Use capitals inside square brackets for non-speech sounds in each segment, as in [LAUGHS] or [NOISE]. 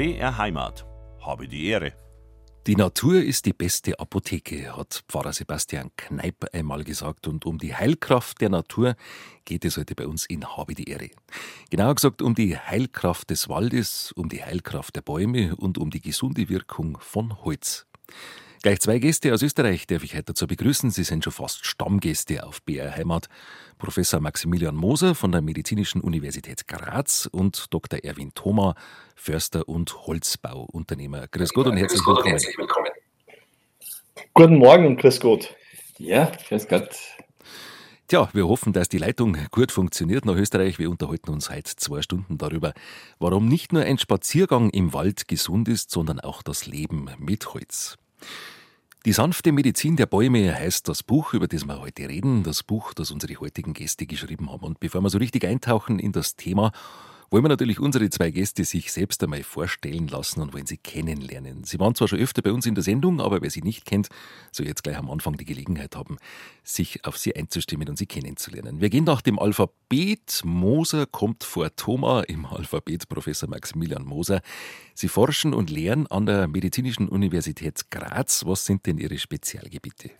BR Heimat. Habe die Ehre. Die Natur ist die beste Apotheke, hat Pfarrer Sebastian Kneip einmal gesagt. Und um die Heilkraft der Natur geht es heute bei uns in Habe die Ehre. Genauer gesagt um die Heilkraft des Waldes, um die Heilkraft der Bäume und um die gesunde Wirkung von Holz. Gleich zwei Gäste aus Österreich darf ich heute dazu begrüßen. Sie sind schon fast Stammgäste auf BR Heimat. Professor Maximilian Moser von der Medizinischen Universität Graz und Dr. Erwin Thoma, Förster und Holzbauunternehmer. Grüß Gott und herzlich willkommen. herzlich willkommen. Guten Morgen und grüß Gott. Ja, grüß Gott. Tja, wir hoffen, dass die Leitung gut funktioniert nach Österreich. Wir unterhalten uns heute zwei Stunden darüber, warum nicht nur ein Spaziergang im Wald gesund ist, sondern auch das Leben mit Holz. Die sanfte Medizin der Bäume heißt das Buch, über das wir heute reden, das Buch, das unsere heutigen Gäste geschrieben haben. Und bevor wir so richtig eintauchen in das Thema, wollen wir natürlich unsere zwei Gäste sich selbst einmal vorstellen lassen und wollen sie kennenlernen. Sie waren zwar schon öfter bei uns in der Sendung, aber wer sie nicht kennt, soll jetzt gleich am Anfang die Gelegenheit haben, sich auf sie einzustimmen und sie kennenzulernen. Wir gehen nach dem Alphabet. Moser kommt vor Thoma im Alphabet, Professor Maximilian Moser. Sie forschen und lehren an der Medizinischen Universität Graz. Was sind denn Ihre Spezialgebiete?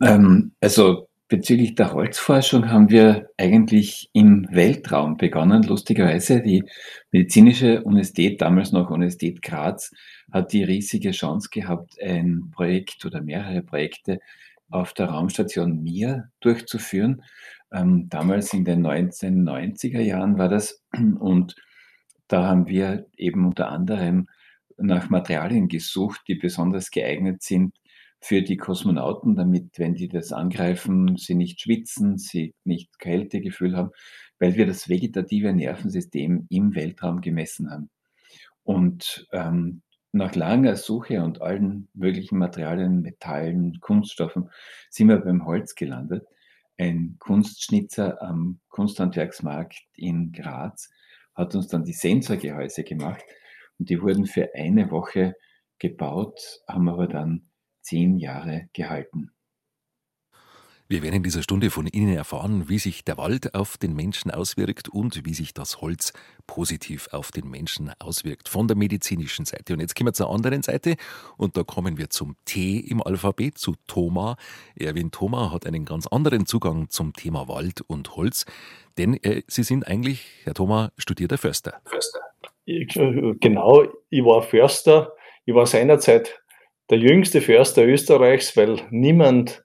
Ähm, also Bezüglich der Holzforschung haben wir eigentlich im Weltraum begonnen. Lustigerweise, die medizinische Universität, damals noch Universität Graz, hat die riesige Chance gehabt, ein Projekt oder mehrere Projekte auf der Raumstation Mir durchzuführen. Ähm, damals in den 1990er Jahren war das. Und da haben wir eben unter anderem nach Materialien gesucht, die besonders geeignet sind, für die Kosmonauten, damit, wenn die das angreifen, sie nicht schwitzen, sie nicht Kältegefühl haben, weil wir das vegetative Nervensystem im Weltraum gemessen haben. Und ähm, nach langer Suche und allen möglichen Materialien, Metallen, Kunststoffen, sind wir beim Holz gelandet. Ein Kunstschnitzer am Kunsthandwerksmarkt in Graz hat uns dann die Sensorgehäuse gemacht und die wurden für eine Woche gebaut, haben aber dann zehn Jahre gehalten. Wir werden in dieser Stunde von Ihnen erfahren, wie sich der Wald auf den Menschen auswirkt und wie sich das Holz positiv auf den Menschen auswirkt, von der medizinischen Seite. Und jetzt kommen wir zur anderen Seite und da kommen wir zum T im Alphabet, zu Thoma. Erwin Thoma hat einen ganz anderen Zugang zum Thema Wald und Holz, denn äh, Sie sind eigentlich, Herr Thoma, studierter Förster. Förster. Ich, äh, genau, ich war Förster. Ich war seinerzeit der jüngste Förster Österreichs, weil niemand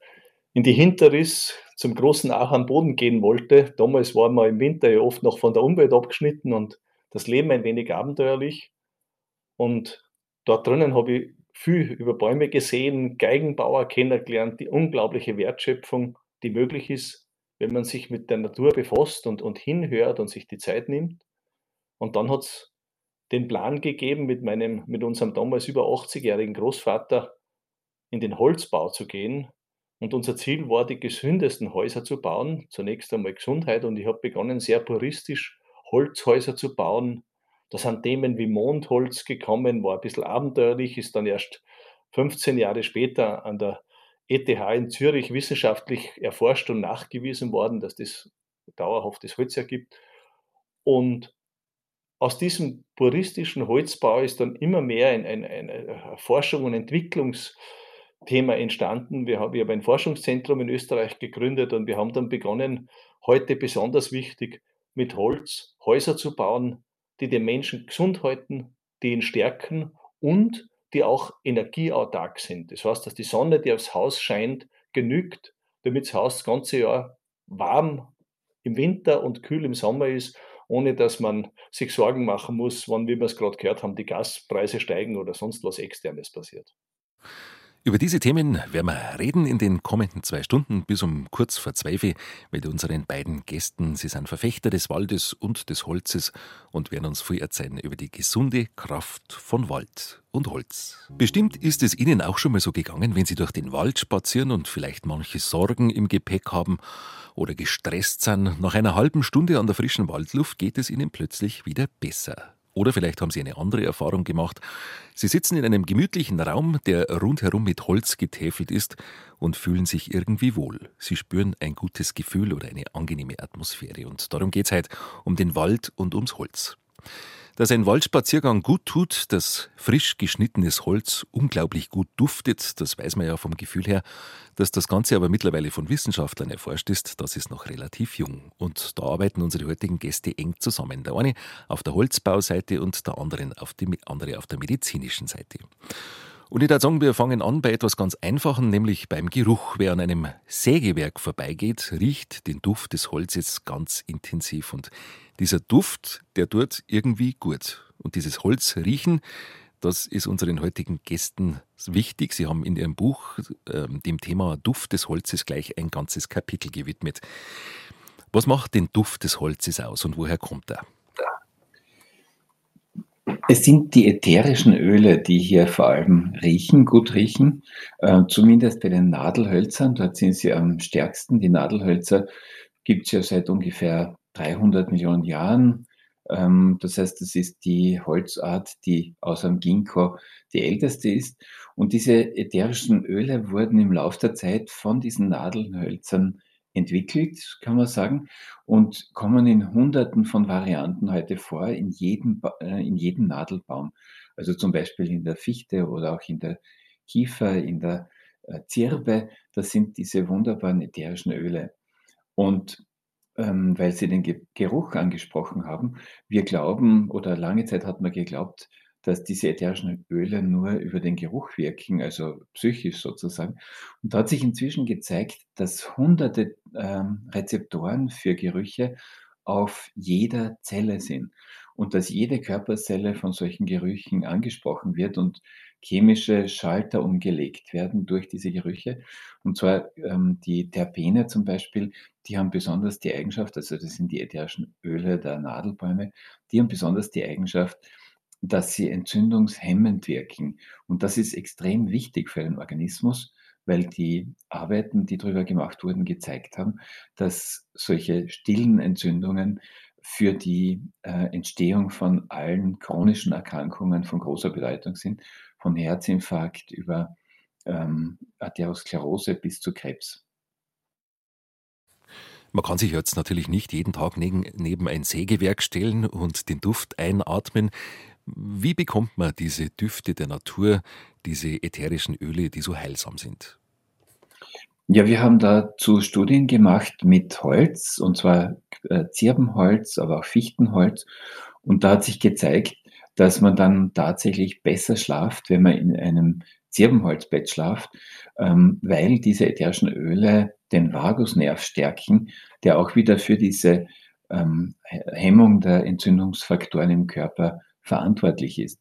in die Hinterriss zum großen Ach am Boden gehen wollte. Damals waren wir im Winter ja oft noch von der Umwelt abgeschnitten und das Leben ein wenig abenteuerlich. Und dort drinnen habe ich viel über Bäume gesehen, Geigenbauer kennengelernt, die unglaubliche Wertschöpfung, die möglich ist, wenn man sich mit der Natur befasst und, und hinhört und sich die Zeit nimmt. Und dann hat es den Plan gegeben, mit, meinem, mit unserem damals über 80-jährigen Großvater in den Holzbau zu gehen. Und unser Ziel war, die gesündesten Häuser zu bauen. Zunächst einmal Gesundheit. Und ich habe begonnen, sehr puristisch Holzhäuser zu bauen. Da sind Themen wie Mondholz gekommen, war ein bisschen abenteuerlich, ist dann erst 15 Jahre später an der ETH in Zürich wissenschaftlich erforscht und nachgewiesen worden, dass das dauerhaftes Holz ergibt. Und aus diesem puristischen Holzbau ist dann immer mehr ein, ein, ein Forschung und Entwicklungsthema entstanden. Wir haben, ich ein Forschungszentrum in Österreich gegründet und wir haben dann begonnen, heute besonders wichtig, mit Holz Häuser zu bauen, die den Menschen gesund halten, die ihn stärken und die auch energieautark sind. Das heißt, dass die Sonne, die aufs Haus scheint, genügt, damit das Haus das ganze Jahr warm im Winter und kühl im Sommer ist ohne dass man sich Sorgen machen muss, wann, wie wir es gerade gehört haben, die Gaspreise steigen oder sonst was Externes passiert. Über diese Themen werden wir reden in den kommenden zwei Stunden bis um kurz vor zwölf mit unseren beiden Gästen. Sie sind Verfechter des Waldes und des Holzes und werden uns viel erzählen über die gesunde Kraft von Wald und Holz. Bestimmt ist es Ihnen auch schon mal so gegangen, wenn Sie durch den Wald spazieren und vielleicht manche Sorgen im Gepäck haben oder gestresst sind. Nach einer halben Stunde an der frischen Waldluft geht es Ihnen plötzlich wieder besser. Oder vielleicht haben Sie eine andere Erfahrung gemacht. Sie sitzen in einem gemütlichen Raum, der rundherum mit Holz getäfelt ist und fühlen sich irgendwie wohl. Sie spüren ein gutes Gefühl oder eine angenehme Atmosphäre. Und darum geht es heute um den Wald und ums Holz. Dass ein Waldspaziergang gut tut, dass frisch geschnittenes Holz unglaublich gut duftet, das weiß man ja vom Gefühl her. Dass das Ganze aber mittlerweile von Wissenschaftlern erforscht ist, das ist noch relativ jung. Und da arbeiten unsere heutigen Gäste eng zusammen. Der eine auf der Holzbauseite und der andere auf, die, andere auf der medizinischen Seite. Und ich würde sagen, wir fangen an bei etwas ganz Einfachem, nämlich beim Geruch. Wer an einem Sägewerk vorbeigeht, riecht den Duft des Holzes ganz intensiv. Und dieser Duft, der tut irgendwie gut. Und dieses Holz riechen, das ist unseren heutigen Gästen wichtig. Sie haben in ihrem Buch äh, dem Thema Duft des Holzes gleich ein ganzes Kapitel gewidmet. Was macht den Duft des Holzes aus und woher kommt er? Es sind die ätherischen Öle, die hier vor allem riechen, gut riechen. Äh, zumindest bei den Nadelhölzern, dort sind sie am stärksten. Die Nadelhölzer gibt es ja seit ungefähr 300 Millionen Jahren. Ähm, das heißt, das ist die Holzart, die außer dem Ginkgo die älteste ist. Und diese ätherischen Öle wurden im Laufe der Zeit von diesen Nadelhölzern entwickelt, kann man sagen, und kommen in Hunderten von Varianten heute vor, in jedem, äh, in jedem Nadelbaum. Also zum Beispiel in der Fichte oder auch in der Kiefer, in der äh, Zirbe. Das sind diese wunderbaren ätherischen Öle. Und ähm, weil Sie den Ge Geruch angesprochen haben, wir glauben oder lange Zeit hat man geglaubt, dass diese ätherischen Öle nur über den Geruch wirken, also psychisch sozusagen. Und da hat sich inzwischen gezeigt, dass hunderte ähm, Rezeptoren für Gerüche auf jeder Zelle sind und dass jede Körperzelle von solchen Gerüchen angesprochen wird und chemische Schalter umgelegt werden durch diese Gerüche. Und zwar ähm, die Terpene zum Beispiel, die haben besonders die Eigenschaft, also das sind die ätherischen Öle der Nadelbäume, die haben besonders die Eigenschaft, dass sie entzündungshemmend wirken. Und das ist extrem wichtig für den Organismus, weil die Arbeiten, die darüber gemacht wurden, gezeigt haben, dass solche stillen Entzündungen für die äh, Entstehung von allen chronischen Erkrankungen von großer Bedeutung sind, von Herzinfarkt über ähm, Arteriosklerose bis zu Krebs. Man kann sich jetzt natürlich nicht jeden Tag neben, neben ein Sägewerk stellen und den Duft einatmen. Wie bekommt man diese Düfte der Natur, diese ätherischen Öle, die so heilsam sind? Ja, wir haben dazu Studien gemacht mit Holz, und zwar äh, Zirbenholz, aber auch Fichtenholz. Und da hat sich gezeigt, dass man dann tatsächlich besser schlaft, wenn man in einem Zirbenholzbett schlaft, ähm, weil diese ätherischen Öle den Vagusnerv stärken, der auch wieder für diese ähm, Hemmung der Entzündungsfaktoren im Körper verantwortlich ist.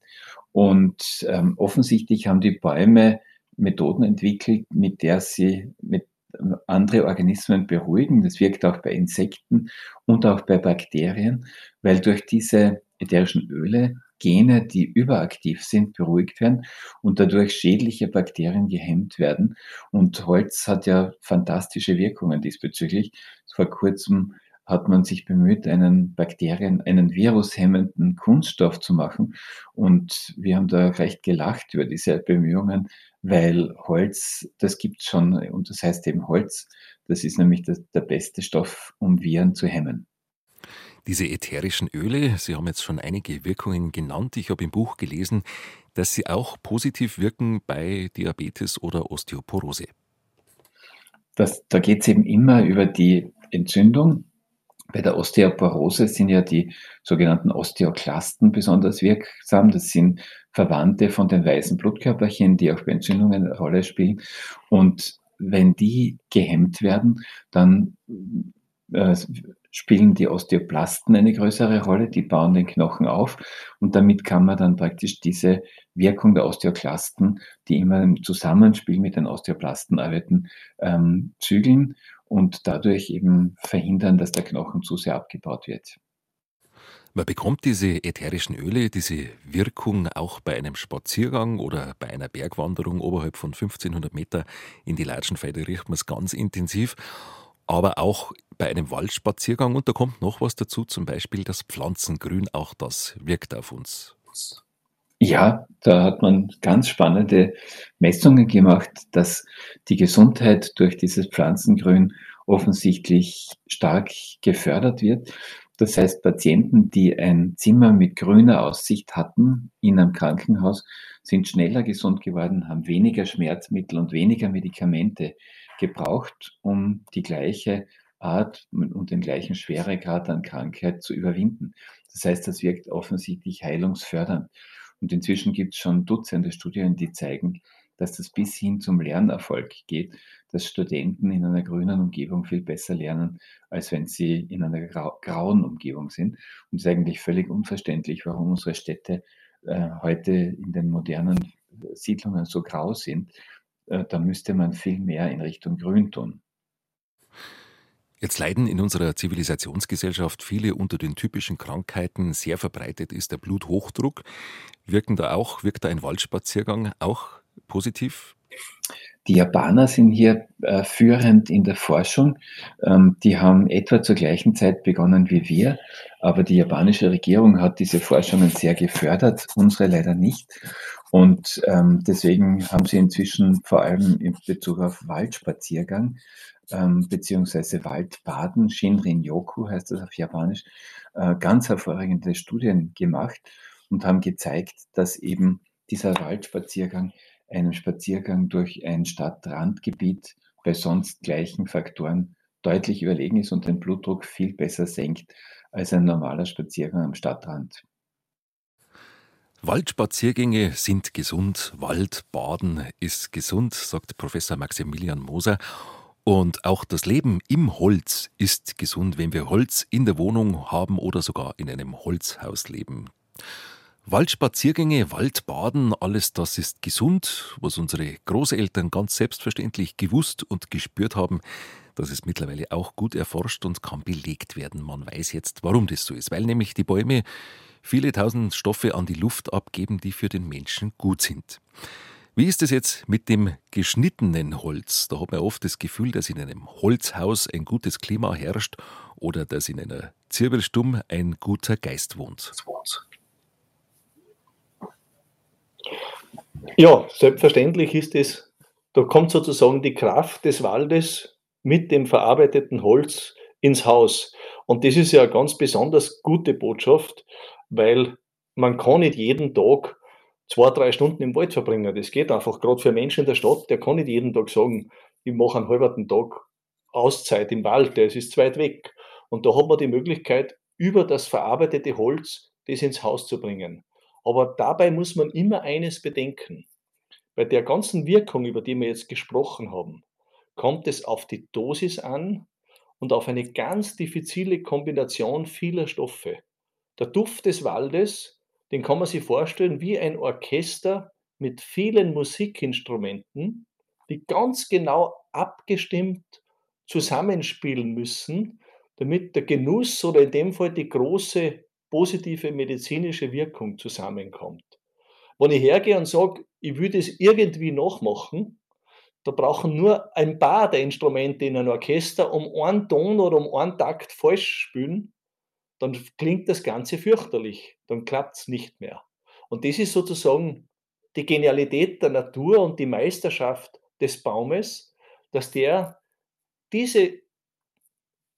Und ähm, offensichtlich haben die Bäume Methoden entwickelt, mit der sie mit ähm, andere Organismen beruhigen. Das wirkt auch bei Insekten und auch bei Bakterien, weil durch diese ätherischen Öle Gene, die überaktiv sind, beruhigt werden und dadurch schädliche Bakterien gehemmt werden. Und Holz hat ja fantastische Wirkungen diesbezüglich. Vor kurzem hat man sich bemüht, einen Bakterien, einen virushemmenden Kunststoff zu machen. Und wir haben da recht gelacht über diese Bemühungen, weil Holz, das gibt schon, und das heißt eben Holz, das ist nämlich das, der beste Stoff, um Viren zu hemmen. Diese ätherischen Öle, Sie haben jetzt schon einige Wirkungen genannt. Ich habe im Buch gelesen, dass sie auch positiv wirken bei Diabetes oder Osteoporose. Das, da geht es eben immer über die Entzündung bei der Osteoporose sind ja die sogenannten Osteoklasten besonders wirksam. Das sind Verwandte von den weißen Blutkörperchen, die auch bei Entzündungen eine Rolle spielen. Und wenn die gehemmt werden, dann äh, spielen die Osteoplasten eine größere Rolle, die bauen den Knochen auf und damit kann man dann praktisch diese Wirkung der Osteoklasten, die immer im Zusammenspiel mit den Osteoplasten arbeiten, ähm, zügeln und dadurch eben verhindern, dass der Knochen zu sehr abgebaut wird. Man bekommt diese ätherischen Öle, diese Wirkung auch bei einem Spaziergang oder bei einer Bergwanderung oberhalb von 1500 Meter in die Latschenfeide riecht man es ganz intensiv, aber auch bei einem Waldspaziergang und da kommt noch was dazu, zum Beispiel das Pflanzengrün, auch das wirkt auf uns. Ja, da hat man ganz spannende Messungen gemacht, dass die Gesundheit durch dieses Pflanzengrün offensichtlich stark gefördert wird. Das heißt, Patienten, die ein Zimmer mit grüner Aussicht hatten in einem Krankenhaus, sind schneller gesund geworden, haben weniger Schmerzmittel und weniger Medikamente gebraucht, um die gleiche Art und den gleichen Schweregrad an Krankheit zu überwinden. Das heißt, das wirkt offensichtlich heilungsfördernd. Und inzwischen gibt es schon Dutzende Studien, die zeigen, dass das bis hin zum Lernerfolg geht, dass Studenten in einer grünen Umgebung viel besser lernen, als wenn sie in einer grau grauen Umgebung sind. Und es ist eigentlich völlig unverständlich, warum unsere Städte äh, heute in den modernen Siedlungen so grau sind. Äh, da müsste man viel mehr in Richtung Grün tun. Jetzt leiden in unserer Zivilisationsgesellschaft viele unter den typischen Krankheiten. Sehr verbreitet ist der Bluthochdruck. Wirken da auch, wirkt da ein Waldspaziergang auch positiv? Die Japaner sind hier äh, führend in der Forschung. Ähm, die haben etwa zur gleichen Zeit begonnen wie wir, aber die japanische Regierung hat diese Forschungen sehr gefördert, unsere leider nicht. Und ähm, deswegen haben sie inzwischen vor allem in Bezug auf Waldspaziergang ähm, beziehungsweise Waldbaden, Shinrin-yoku heißt das auf Japanisch, äh, ganz hervorragende Studien gemacht und haben gezeigt, dass eben dieser Waldspaziergang einem Spaziergang durch ein Stadtrandgebiet bei sonst gleichen Faktoren deutlich überlegen ist und den Blutdruck viel besser senkt als ein normaler Spaziergang am Stadtrand. Waldspaziergänge sind gesund, Waldbaden ist gesund, sagt Professor Maximilian Moser. Und auch das Leben im Holz ist gesund, wenn wir Holz in der Wohnung haben oder sogar in einem Holzhaus leben. Waldspaziergänge, Waldbaden, alles das ist gesund, was unsere Großeltern ganz selbstverständlich gewusst und gespürt haben. Das ist mittlerweile auch gut erforscht und kann belegt werden. Man weiß jetzt, warum das so ist, weil nämlich die Bäume viele tausend Stoffe an die Luft abgeben, die für den Menschen gut sind. Wie ist es jetzt mit dem geschnittenen Holz? Da hat man oft das Gefühl, dass in einem Holzhaus ein gutes Klima herrscht oder dass in einer Zirbelstumm ein guter Geist wohnt. Ja, selbstverständlich ist es, da kommt sozusagen die Kraft des Waldes mit dem verarbeiteten Holz ins Haus. Und das ist ja eine ganz besonders gute Botschaft, weil man kann nicht jeden Tag zwei, drei Stunden im Wald verbringen. Das geht einfach. Gerade für Menschen in der Stadt, der kann nicht jeden Tag sagen, ich mache einen halben Tag Auszeit im Wald, der ist zu weit weg. Und da hat man die Möglichkeit, über das verarbeitete Holz das ins Haus zu bringen. Aber dabei muss man immer eines bedenken. Bei der ganzen Wirkung, über die wir jetzt gesprochen haben, kommt es auf die Dosis an und auf eine ganz diffizile Kombination vieler Stoffe. Der Duft des Waldes, den kann man sich vorstellen wie ein Orchester mit vielen Musikinstrumenten, die ganz genau abgestimmt zusammenspielen müssen, damit der Genuss oder in dem Fall die große positive medizinische Wirkung zusammenkommt. Wenn ich hergehe und sage, ich würde es irgendwie nachmachen, da brauchen nur ein paar der Instrumente in einem Orchester um einen Ton oder um einen Takt falsch spielen, dann klingt das Ganze fürchterlich, dann klappt es nicht mehr. Und das ist sozusagen die Genialität der Natur und die Meisterschaft des Baumes, dass der diese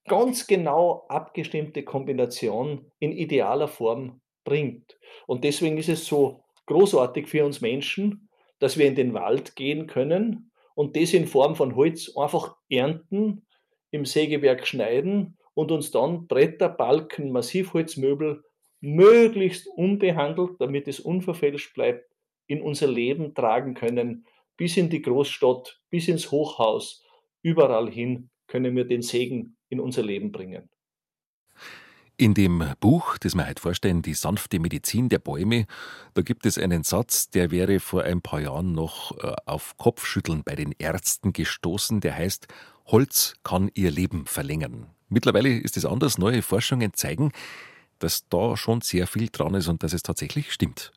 ganz genau abgestimmte Kombination in idealer Form bringt. Und deswegen ist es so großartig für uns Menschen, dass wir in den Wald gehen können und das in Form von Holz einfach ernten, im Sägewerk schneiden und uns dann Bretter, Balken, Massivholzmöbel möglichst unbehandelt, damit es unverfälscht bleibt, in unser Leben tragen können, bis in die Großstadt, bis ins Hochhaus, überall hin können wir den Segen in unser Leben bringen. In dem Buch, das wir heute vorstellen, Die sanfte Medizin der Bäume, da gibt es einen Satz, der wäre vor ein paar Jahren noch äh, auf Kopfschütteln bei den Ärzten gestoßen, der heißt, Holz kann ihr Leben verlängern. Mittlerweile ist es anders. Neue Forschungen zeigen, dass da schon sehr viel dran ist und dass es tatsächlich stimmt.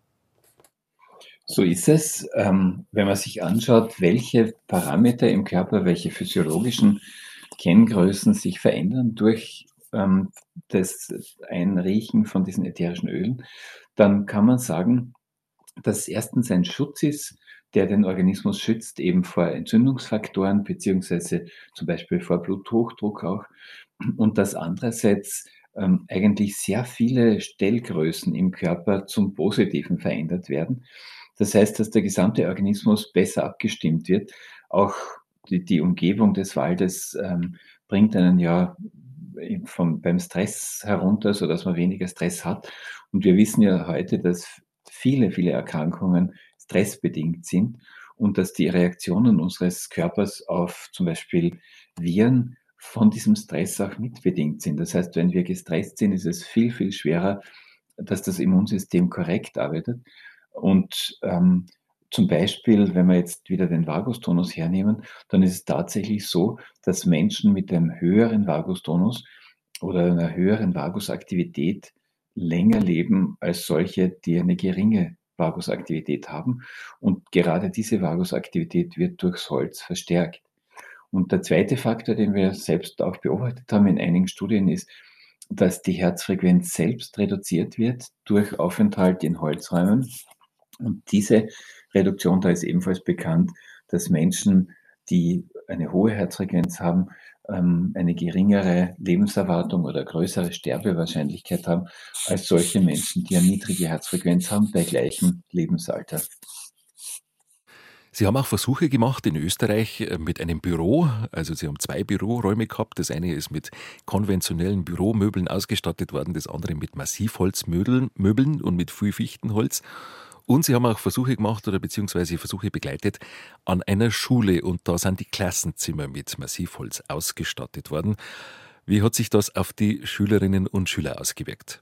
So ist es. Ähm, wenn man sich anschaut, welche Parameter im Körper, welche physiologischen Kenngrößen sich verändern durch ähm, das Einriechen von diesen ätherischen Ölen, dann kann man sagen, dass erstens ein Schutz ist, der den Organismus schützt, eben vor Entzündungsfaktoren, beziehungsweise zum Beispiel vor Bluthochdruck auch. Und dass andererseits ähm, eigentlich sehr viele Stellgrößen im Körper zum Positiven verändert werden. Das heißt, dass der gesamte Organismus besser abgestimmt wird. Auch die, die Umgebung des Waldes ähm, bringt einen ja vom, beim Stress herunter, sodass man weniger Stress hat. Und wir wissen ja heute, dass viele, viele Erkrankungen stressbedingt sind und dass die Reaktionen unseres Körpers auf zum Beispiel Viren von diesem Stress auch mitbedingt sind. Das heißt, wenn wir gestresst sind, ist es viel, viel schwerer, dass das Immunsystem korrekt arbeitet. Und ähm, zum Beispiel, wenn wir jetzt wieder den Vagustonus hernehmen, dann ist es tatsächlich so, dass Menschen mit einem höheren Vagustonus oder einer höheren Vagusaktivität länger leben als solche, die eine geringe Vagusaktivität haben. Und gerade diese Vagusaktivität wird durchs Holz verstärkt. Und der zweite Faktor, den wir selbst auch beobachtet haben in einigen Studien, ist, dass die Herzfrequenz selbst reduziert wird durch Aufenthalt in Holzräumen. Und diese Reduktion, da ist ebenfalls bekannt, dass Menschen, die eine hohe Herzfrequenz haben, eine geringere Lebenserwartung oder größere Sterbewahrscheinlichkeit haben als solche Menschen, die eine niedrige Herzfrequenz haben bei gleichem Lebensalter. Sie haben auch Versuche gemacht in Österreich äh, mit einem Büro. Also Sie haben zwei Büroräume gehabt. Das eine ist mit konventionellen Büromöbeln ausgestattet worden, das andere mit Massivholzmöbeln und mit viel Fichtenholz. Und Sie haben auch Versuche gemacht oder beziehungsweise Versuche begleitet an einer Schule und da sind die Klassenzimmer mit Massivholz ausgestattet worden. Wie hat sich das auf die Schülerinnen und Schüler ausgewirkt?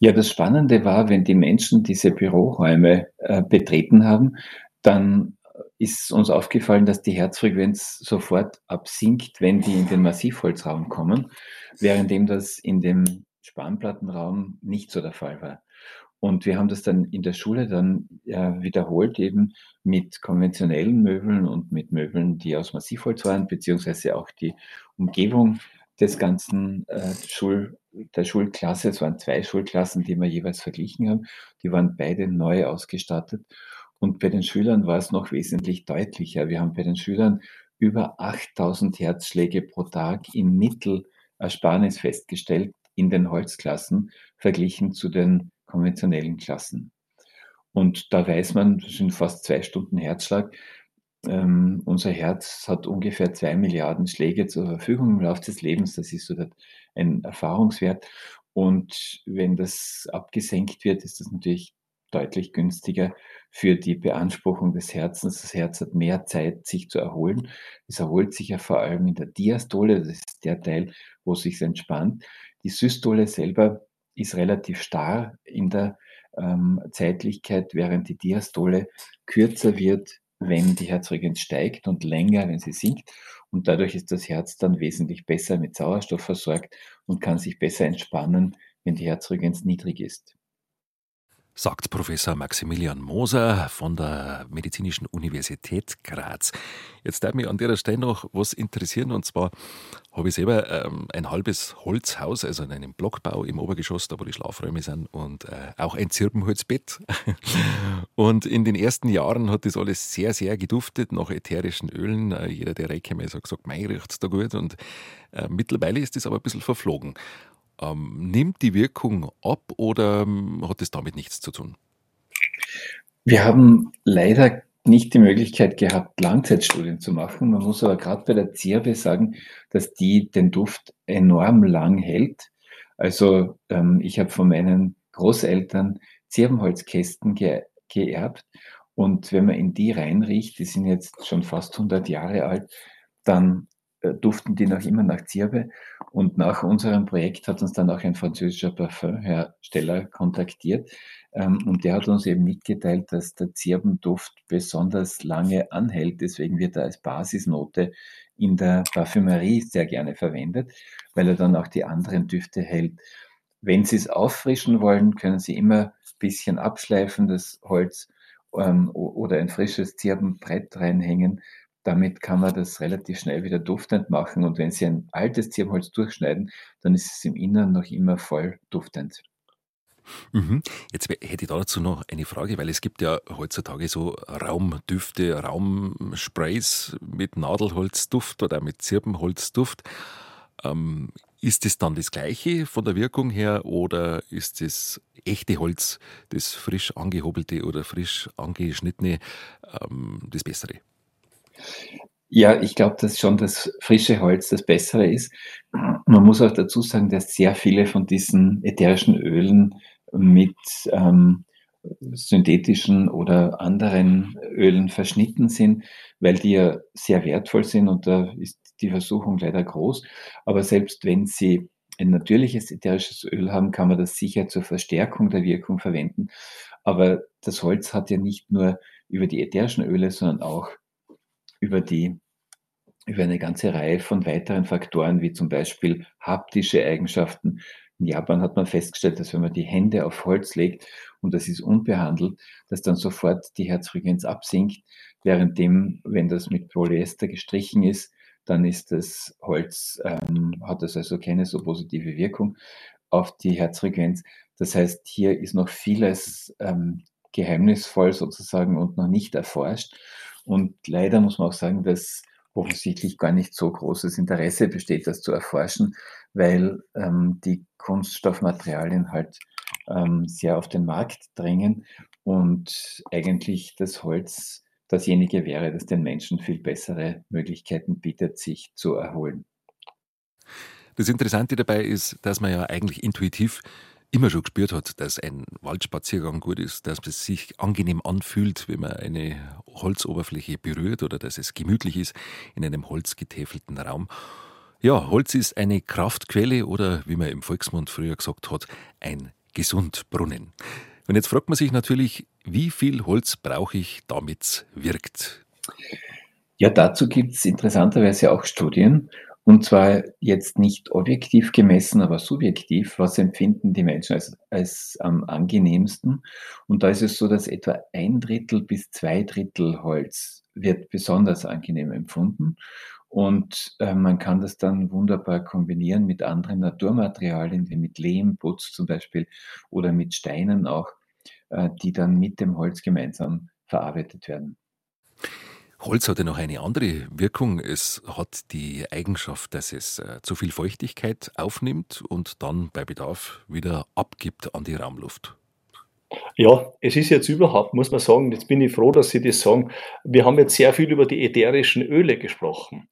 Ja, das Spannende war, wenn die Menschen diese Büroräume äh, betreten haben, dann ist uns aufgefallen, dass die Herzfrequenz sofort absinkt, wenn die in den Massivholzraum kommen, währenddem das in dem Spanplattenraum nicht so der Fall war. Und wir haben das dann in der Schule dann äh, wiederholt eben mit konventionellen Möbeln und mit Möbeln, die aus Massivholz waren, beziehungsweise auch die Umgebung des ganzen äh, Schul, der Schulklasse. Es waren zwei Schulklassen, die wir jeweils verglichen haben. Die waren beide neu ausgestattet. Und bei den Schülern war es noch wesentlich deutlicher. Wir haben bei den Schülern über 8000 Herzschläge pro Tag im Mittelersparnis festgestellt in den Holzklassen, verglichen zu den konventionellen Klassen. Und da weiß man, das sind fast zwei Stunden Herzschlag. Ähm, unser Herz hat ungefähr zwei Milliarden Schläge zur Verfügung im Laufe des Lebens. Das ist so ein Erfahrungswert. Und wenn das abgesenkt wird, ist das natürlich deutlich günstiger für die Beanspruchung des Herzens. Das Herz hat mehr Zeit, sich zu erholen. Es erholt sich ja vor allem in der Diastole, das ist der Teil, wo es sich entspannt. Die Systole selber ist relativ starr in der ähm, Zeitlichkeit, während die Diastole kürzer wird, wenn die Herzfrequenz steigt und länger, wenn sie sinkt. Und dadurch ist das Herz dann wesentlich besser mit Sauerstoff versorgt und kann sich besser entspannen, wenn die Herzfrequenz niedrig ist sagt Professor Maximilian Moser von der Medizinischen Universität Graz. Jetzt darf mich an der Stelle noch was interessieren und zwar habe ich selber ähm, ein halbes Holzhaus, also in einem Blockbau im Obergeschoss, da wo die Schlafräume sind und äh, auch ein Zirbenholzbett. [LAUGHS] und in den ersten Jahren hat das alles sehr, sehr geduftet nach ätherischen Ölen. Äh, jeder, der reingekommen hat gesagt, mein riecht's da gut und äh, mittlerweile ist das aber ein bisschen verflogen. Ähm, nimmt die Wirkung ab oder ähm, hat es damit nichts zu tun? Wir haben leider nicht die Möglichkeit gehabt, Langzeitstudien zu machen. Man muss aber gerade bei der Zirbe sagen, dass die den Duft enorm lang hält. Also ähm, ich habe von meinen Großeltern Zirbenholzkästen ge geerbt und wenn man in die reinriecht, die sind jetzt schon fast 100 Jahre alt, dann duften die noch immer nach Zirbe. Und nach unserem Projekt hat uns dann auch ein französischer Parfümhersteller kontaktiert. Ähm, und der hat uns eben mitgeteilt, dass der Zirbenduft besonders lange anhält. Deswegen wird er als Basisnote in der Parfümerie sehr gerne verwendet, weil er dann auch die anderen Düfte hält. Wenn Sie es auffrischen wollen, können Sie immer ein bisschen abschleifen, das Holz, ähm, oder ein frisches Zirbenbrett reinhängen damit kann man das relativ schnell wieder duftend machen. Und wenn Sie ein altes Zirbenholz durchschneiden, dann ist es im Inneren noch immer voll duftend. Mhm. Jetzt hätte ich dazu noch eine Frage, weil es gibt ja heutzutage so Raumdüfte, Raumsprays mit Nadelholzduft oder mit Zirbenholzduft. Ähm, ist es dann das Gleiche von der Wirkung her oder ist das echte Holz, das frisch angehobelte oder frisch angeschnittene, ähm, das Bessere? Ja, ich glaube, dass schon das frische Holz das Bessere ist. Man muss auch dazu sagen, dass sehr viele von diesen ätherischen Ölen mit ähm, synthetischen oder anderen Ölen verschnitten sind, weil die ja sehr wertvoll sind und da ist die Versuchung leider groß. Aber selbst wenn Sie ein natürliches ätherisches Öl haben, kann man das sicher zur Verstärkung der Wirkung verwenden. Aber das Holz hat ja nicht nur über die ätherischen Öle, sondern auch über die über eine ganze Reihe von weiteren Faktoren, wie zum Beispiel haptische Eigenschaften. In Japan hat man festgestellt, dass wenn man die Hände auf Holz legt und das ist unbehandelt, dass dann sofort die Herzfrequenz absinkt, währenddem, wenn das mit Polyester gestrichen ist, dann ist das Holz, ähm, hat das also keine so positive Wirkung auf die Herzfrequenz. Das heißt, hier ist noch vieles ähm, geheimnisvoll sozusagen und noch nicht erforscht. Und leider muss man auch sagen, dass offensichtlich gar nicht so großes Interesse besteht, das zu erforschen, weil ähm, die Kunststoffmaterialien halt ähm, sehr auf den Markt drängen und eigentlich das Holz dasjenige wäre, das den Menschen viel bessere Möglichkeiten bietet, sich zu erholen. Das Interessante dabei ist, dass man ja eigentlich intuitiv immer schon gespürt hat, dass ein Waldspaziergang gut ist, dass es sich angenehm anfühlt, wenn man eine Holzoberfläche berührt oder dass es gemütlich ist in einem holzgetäfelten Raum. Ja, Holz ist eine Kraftquelle oder, wie man im Volksmund früher gesagt hat, ein Gesundbrunnen. Und jetzt fragt man sich natürlich, wie viel Holz brauche ich, damit es wirkt? Ja, dazu gibt es interessanterweise auch Studien. Und zwar jetzt nicht objektiv gemessen, aber subjektiv. Was empfinden die Menschen als, als am angenehmsten? Und da ist es so, dass etwa ein Drittel bis zwei Drittel Holz wird besonders angenehm empfunden. Und äh, man kann das dann wunderbar kombinieren mit anderen Naturmaterialien, wie mit Lehm, Putz zum Beispiel oder mit Steinen auch, äh, die dann mit dem Holz gemeinsam verarbeitet werden. Holz hat ja noch eine andere Wirkung. Es hat die Eigenschaft, dass es äh, zu viel Feuchtigkeit aufnimmt und dann bei Bedarf wieder abgibt an die Raumluft. Ja, es ist jetzt überhaupt, muss man sagen, jetzt bin ich froh, dass Sie das sagen. Wir haben jetzt sehr viel über die ätherischen Öle gesprochen.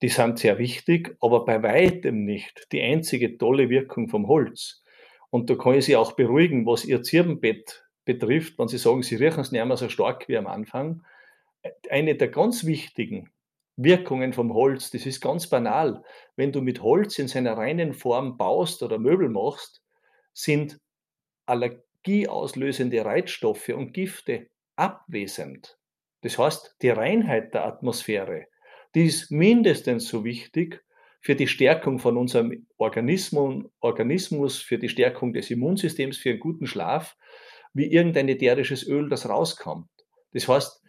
Die sind sehr wichtig, aber bei weitem nicht die einzige tolle Wirkung vom Holz. Und da kann ich Sie auch beruhigen, was Ihr Zirbenbett betrifft, wenn Sie sagen, Sie riechen es nicht mehr so stark wie am Anfang eine der ganz wichtigen Wirkungen vom Holz, das ist ganz banal. Wenn du mit Holz in seiner reinen Form baust oder Möbel machst, sind allergieauslösende Reizstoffe und Gifte abwesend. Das heißt, die Reinheit der Atmosphäre, die ist mindestens so wichtig für die Stärkung von unserem Organismus, für die Stärkung des Immunsystems, für einen guten Schlaf, wie irgendein ätherisches Öl, das rauskommt. Das heißt,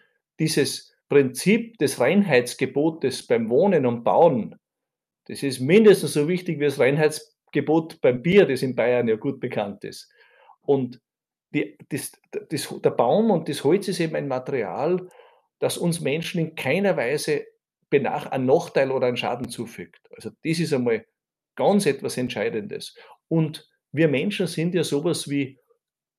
dieses Prinzip des Reinheitsgebotes beim Wohnen und Bauen, das ist mindestens so wichtig wie das Reinheitsgebot beim Bier, das in Bayern ja gut bekannt ist. Und die, das, das, der Baum und das Holz ist eben ein Material, das uns Menschen in keiner Weise benach einen Nachteil oder einen Schaden zufügt. Also das ist einmal ganz etwas Entscheidendes. Und wir Menschen sind ja sowas wie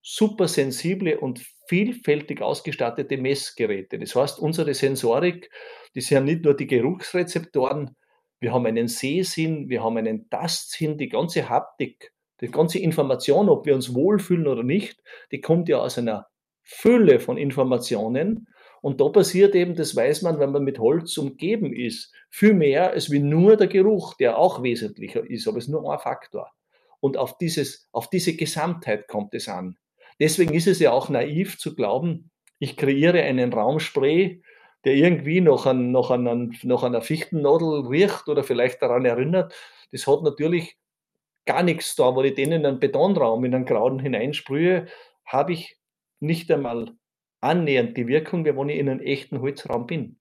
supersensible und vielfältig ausgestattete Messgeräte. Das heißt, unsere Sensorik, das sind nicht nur die Geruchsrezeptoren, wir haben einen Sehsinn, wir haben einen Tastsinn, die ganze Haptik, die ganze Information, ob wir uns wohlfühlen oder nicht, die kommt ja aus einer Fülle von Informationen. Und da passiert eben, das weiß man, wenn man mit Holz umgeben ist, viel mehr als wie nur der Geruch, der auch wesentlicher ist, aber es ist nur ein Faktor. Und auf, dieses, auf diese Gesamtheit kommt es an. Deswegen ist es ja auch naiv zu glauben, ich kreiere einen Raumspray, der irgendwie noch an, noch an, an noch an einer Fichtennadel riecht oder vielleicht daran erinnert. Das hat natürlich gar nichts da, wo ich den in einen Betonraum, in einen grauen hineinsprühe, habe ich nicht einmal annähernd die Wirkung, wie wenn ich in einem echten Holzraum bin.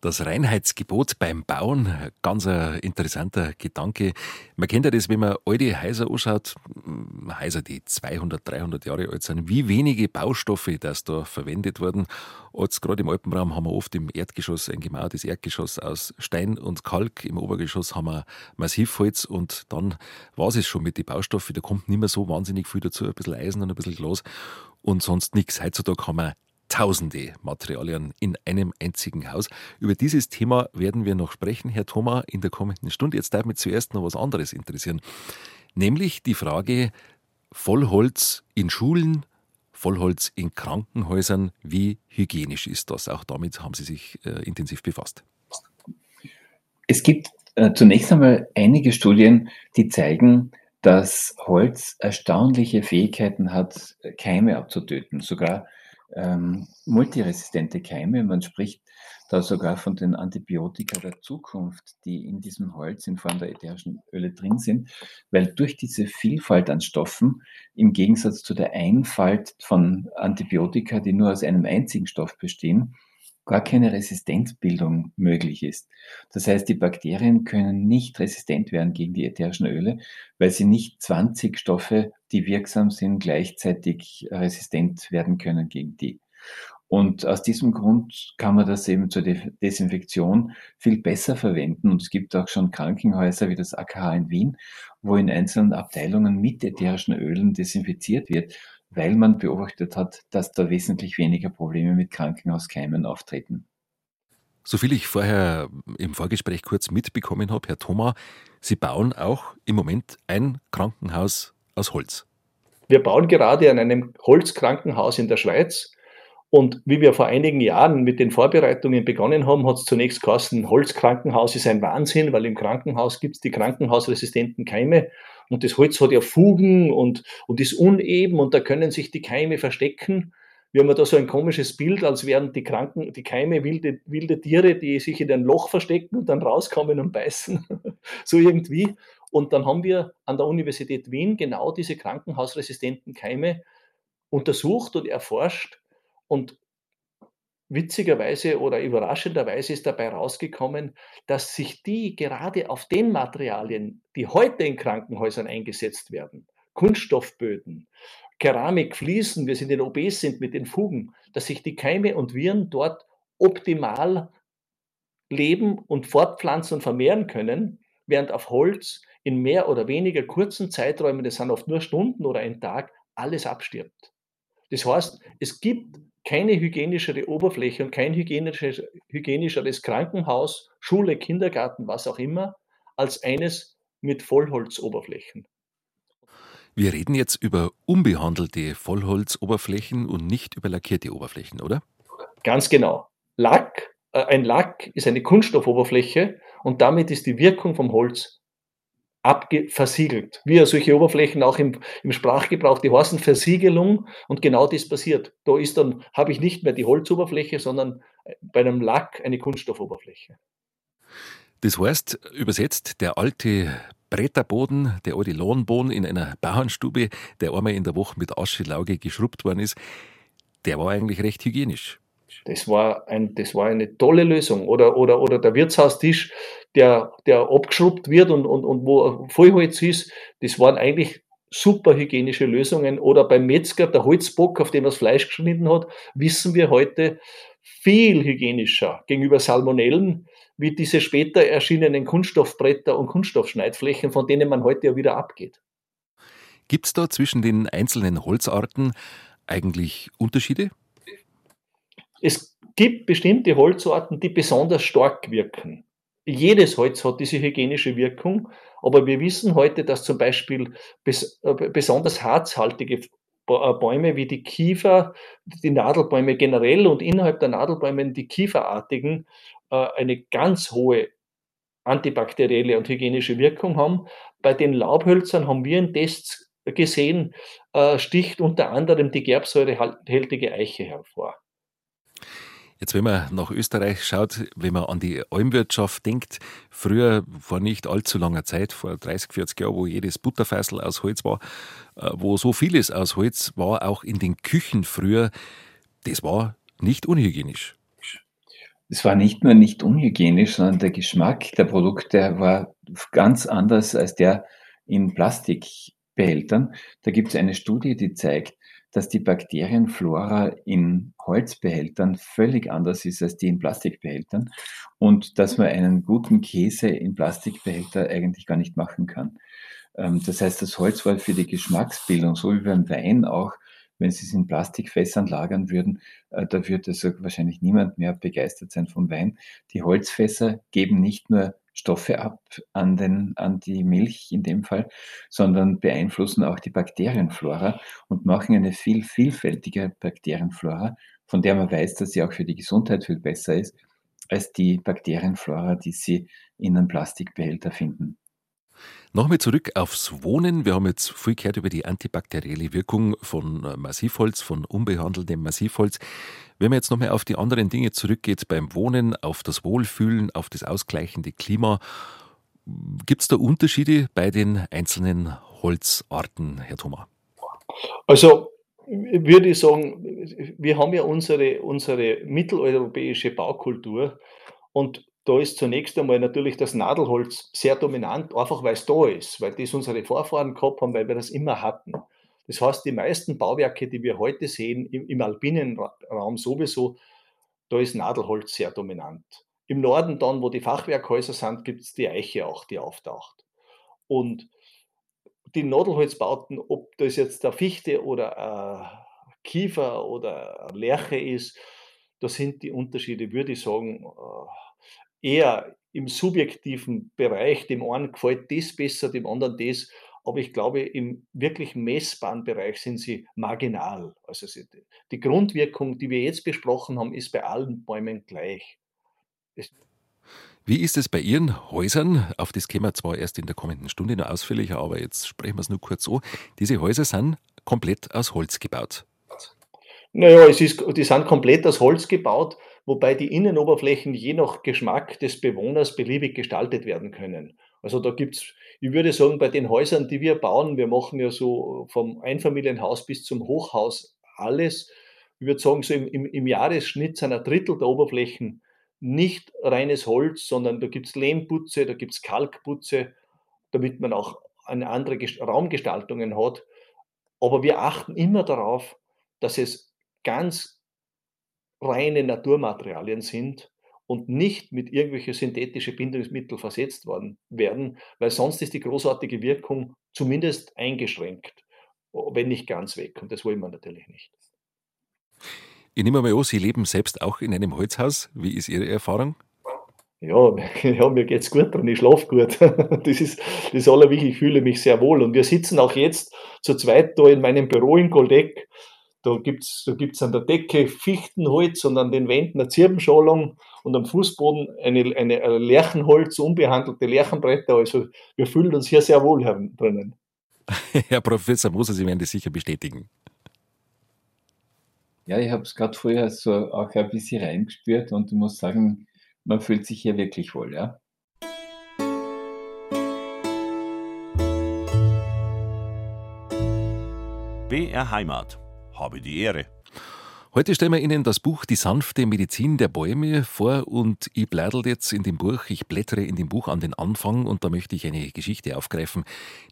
Das Reinheitsgebot beim Bauen, ganz ein interessanter Gedanke. Man kennt ja das, wenn man alte Häuser anschaut, hm, Häuser, die 200, 300 Jahre alt sind, wie wenige Baustoffe das da verwendet wurden. Als gerade im Alpenraum haben wir oft im Erdgeschoss ein gemauertes Erdgeschoss aus Stein und Kalk, im Obergeschoss haben wir Massivholz und dann war es schon mit den Baustoffen, da kommt nicht mehr so wahnsinnig viel dazu, ein bisschen Eisen und ein bisschen Glas und sonst nichts. Heutzutage haben wir tausende Materialien in einem einzigen Haus. Über dieses Thema werden wir noch sprechen, Herr Thoma, in der kommenden Stunde. Jetzt darf mich zuerst noch was anderes interessieren, nämlich die Frage Vollholz in Schulen, Vollholz in Krankenhäusern. Wie hygienisch ist das? Auch damit haben Sie sich äh, intensiv befasst. Es gibt äh, zunächst einmal einige Studien, die zeigen, dass Holz erstaunliche Fähigkeiten hat, Keime abzutöten, sogar ähm, multiresistente Keime. Man spricht da sogar von den Antibiotika der Zukunft, die in diesem Holz in Form der ätherischen Öle drin sind, weil durch diese Vielfalt an Stoffen im Gegensatz zu der Einfalt von Antibiotika, die nur aus einem einzigen Stoff bestehen, gar keine Resistenzbildung möglich ist. Das heißt, die Bakterien können nicht resistent werden gegen die ätherischen Öle, weil sie nicht 20 Stoffe, die wirksam sind, gleichzeitig resistent werden können gegen die. Und aus diesem Grund kann man das eben zur Desinfektion viel besser verwenden. Und es gibt auch schon Krankenhäuser wie das AKH in Wien, wo in einzelnen Abteilungen mit ätherischen Ölen desinfiziert wird weil man beobachtet hat, dass da wesentlich weniger Probleme mit Krankenhauskeimen auftreten. Soviel ich vorher im Vorgespräch kurz mitbekommen habe, Herr Thoma, Sie bauen auch im Moment ein Krankenhaus aus Holz. Wir bauen gerade an einem Holzkrankenhaus in der Schweiz. Und wie wir vor einigen Jahren mit den Vorbereitungen begonnen haben, hat es zunächst geheißen, Holzkrankenhaus ist ein Wahnsinn, weil im Krankenhaus gibt es die krankenhausresistenten Keime. Und das Holz hat ja Fugen und, und ist uneben und da können sich die Keime verstecken. Wir haben da so ein komisches Bild, als wären die Kranken, die Keime wilde, wilde Tiere, die sich in ein Loch verstecken und dann rauskommen und beißen. [LAUGHS] so irgendwie. Und dann haben wir an der Universität Wien genau diese krankenhausresistenten Keime untersucht und erforscht. Und witzigerweise oder überraschenderweise ist dabei rausgekommen, dass sich die gerade auf den Materialien, die heute in Krankenhäusern eingesetzt werden, Kunststoffböden, Keramikfliesen, wir sind in OB sind mit den Fugen, dass sich die Keime und Viren dort optimal leben und fortpflanzen und vermehren können, während auf Holz in mehr oder weniger kurzen Zeiträumen, das sind oft nur Stunden oder ein Tag, alles abstirbt. Das heißt, es gibt keine hygienischere Oberfläche und kein hygienisches, hygienischeres Krankenhaus, Schule, Kindergarten, was auch immer, als eines mit Vollholzoberflächen. Wir reden jetzt über unbehandelte Vollholzoberflächen und nicht über lackierte Oberflächen, oder? Ganz genau. Lack, äh, ein Lack ist eine Kunststoffoberfläche und damit ist die Wirkung vom Holz versiegelt. Wie ja solche Oberflächen auch im, im Sprachgebrauch, die heißen Versiegelung und genau das passiert. Da ist dann, habe ich nicht mehr die Holzoberfläche, sondern äh, bei einem Lack eine Kunststoffoberfläche. Das heißt, übersetzt, der alte Bretterboden, der alte Lohnboden in einer Bauernstube, der einmal in der Woche mit Aschelauge geschrubbt worden ist, der war eigentlich recht hygienisch. Das war, ein, das war eine tolle Lösung. Oder, oder, oder der Wirtshaustisch, der, der abgeschrubbt wird und, und, und wo Vollholz ist, das waren eigentlich super hygienische Lösungen. Oder beim Metzger, der Holzbock, auf dem er das Fleisch geschnitten hat, wissen wir heute viel hygienischer gegenüber Salmonellen, wie diese später erschienenen Kunststoffbretter und Kunststoffschneidflächen, von denen man heute ja wieder abgeht. Gibt es da zwischen den einzelnen Holzarten eigentlich Unterschiede? Es gibt bestimmte Holzarten, die besonders stark wirken. Jedes Holz hat diese hygienische Wirkung, aber wir wissen heute, dass zum Beispiel äh, besonders harzhaltige äh, Bäume wie die Kiefer, die Nadelbäume generell und innerhalb der Nadelbäume die Kieferartigen äh, eine ganz hohe antibakterielle und hygienische Wirkung haben. Bei den Laubhölzern haben wir in Tests gesehen, sticht unter anderem die gerbsäurehältige Eiche hervor. Jetzt, wenn man nach Österreich schaut, wenn man an die Almwirtschaft denkt, früher vor nicht allzu langer Zeit, vor 30, 40 Jahren, wo jedes Butterfeißel aus Holz war, äh, wo so vieles aus Holz war, auch in den Küchen früher, das war nicht unhygienisch. Es war nicht nur nicht unhygienisch, sondern der Geschmack der Produkte war ganz anders als der in Plastikbehältern. Da gibt es eine Studie, die zeigt, dass die Bakterienflora in Holzbehältern völlig anders ist als die in Plastikbehältern und dass man einen guten Käse in Plastikbehälter eigentlich gar nicht machen kann. Ähm, das heißt, das Holz war für die Geschmacksbildung, so wie beim Wein auch, wenn Sie es in Plastikfässern lagern würden, äh, da würde also wahrscheinlich niemand mehr begeistert sein vom Wein. Die Holzfässer geben nicht nur Stoffe ab an, den, an die Milch in dem Fall, sondern beeinflussen auch die Bakterienflora und machen eine viel vielfältige Bakterienflora, von der man weiß, dass sie auch für die Gesundheit viel besser ist als die Bakterienflora, die Sie in einem Plastikbehälter finden. Nochmal zurück aufs Wohnen. Wir haben jetzt viel gehört über die antibakterielle Wirkung von äh, Massivholz, von unbehandeltem Massivholz. Wenn man jetzt nochmal auf die anderen Dinge zurückgeht, beim Wohnen, auf das Wohlfühlen, auf das ausgleichende Klima, gibt es da Unterschiede bei den einzelnen Holzarten, Herr Thoma? Also würde ich sagen, wir haben ja unsere, unsere mitteleuropäische Baukultur und da ist zunächst einmal natürlich das Nadelholz sehr dominant, einfach weil es da ist, weil das unsere Vorfahren gehabt haben, weil wir das immer hatten. Das heißt, die meisten Bauwerke, die wir heute sehen, im, im alpinen Raum sowieso, da ist Nadelholz sehr dominant. Im Norden dann, wo die Fachwerkhäuser sind, gibt es die Eiche auch, die auftaucht. Und die Nadelholzbauten, ob das jetzt der Fichte oder Kiefer oder Lerche ist, da sind die Unterschiede, würde ich sagen, äh, eher im subjektiven Bereich, dem einen gefällt das besser, dem anderen das, aber ich glaube, im wirklich messbaren Bereich sind sie marginal. Also die Grundwirkung, die wir jetzt besprochen haben, ist bei allen Bäumen gleich. Wie ist es bei Ihren Häusern? Auf das kämen wir zwar erst in der kommenden Stunde noch ausführlicher, aber jetzt sprechen wir es nur kurz so. Diese Häuser sind komplett aus Holz gebaut. Naja, es ist, die sind komplett aus Holz gebaut wobei die Innenoberflächen je nach Geschmack des Bewohners beliebig gestaltet werden können. Also da gibt es, ich würde sagen, bei den Häusern, die wir bauen, wir machen ja so vom Einfamilienhaus bis zum Hochhaus alles. Ich würde sagen, so im, im, im Jahresschnitt sind ein Drittel der Oberflächen nicht reines Holz, sondern da gibt es Lehmputze, da gibt es Kalkputze, damit man auch eine andere Raumgestaltungen hat. Aber wir achten immer darauf, dass es ganz reine Naturmaterialien sind und nicht mit irgendwelchen synthetischen Bindungsmitteln versetzt worden werden, weil sonst ist die großartige Wirkung zumindest eingeschränkt, wenn nicht ganz weg. Und das wollen wir natürlich nicht. Ich nehme mal an, Sie leben selbst auch in einem Holzhaus. Wie ist Ihre Erfahrung? Ja, [LAUGHS] ja mir es gut drin, ich schlafe gut. [LAUGHS] Das ist das Allerwichtigste, ich fühle mich sehr wohl. Und wir sitzen auch jetzt zu zweit da in meinem Büro in Goldeck da gibt es da gibt's an der Decke Fichtenholz und an den Wänden eine Zirbenschalung und am Fußboden eine, eine, eine Lärchenholz, unbehandelte Lärchenbretter. Also wir fühlen uns hier sehr wohl drinnen. [LAUGHS] Herr Professor Moser, Sie werden das sicher bestätigen. Ja, ich habe es gerade vorher so auch ein bisschen reingespürt und ich muss sagen, man fühlt sich hier wirklich wohl, ja. BR Heimat habe die Ehre. Heute stellen wir Ihnen das Buch Die sanfte Medizin der Bäume vor und ich blättert jetzt in dem Buch, ich blättere in dem Buch an den Anfang und da möchte ich eine Geschichte aufgreifen,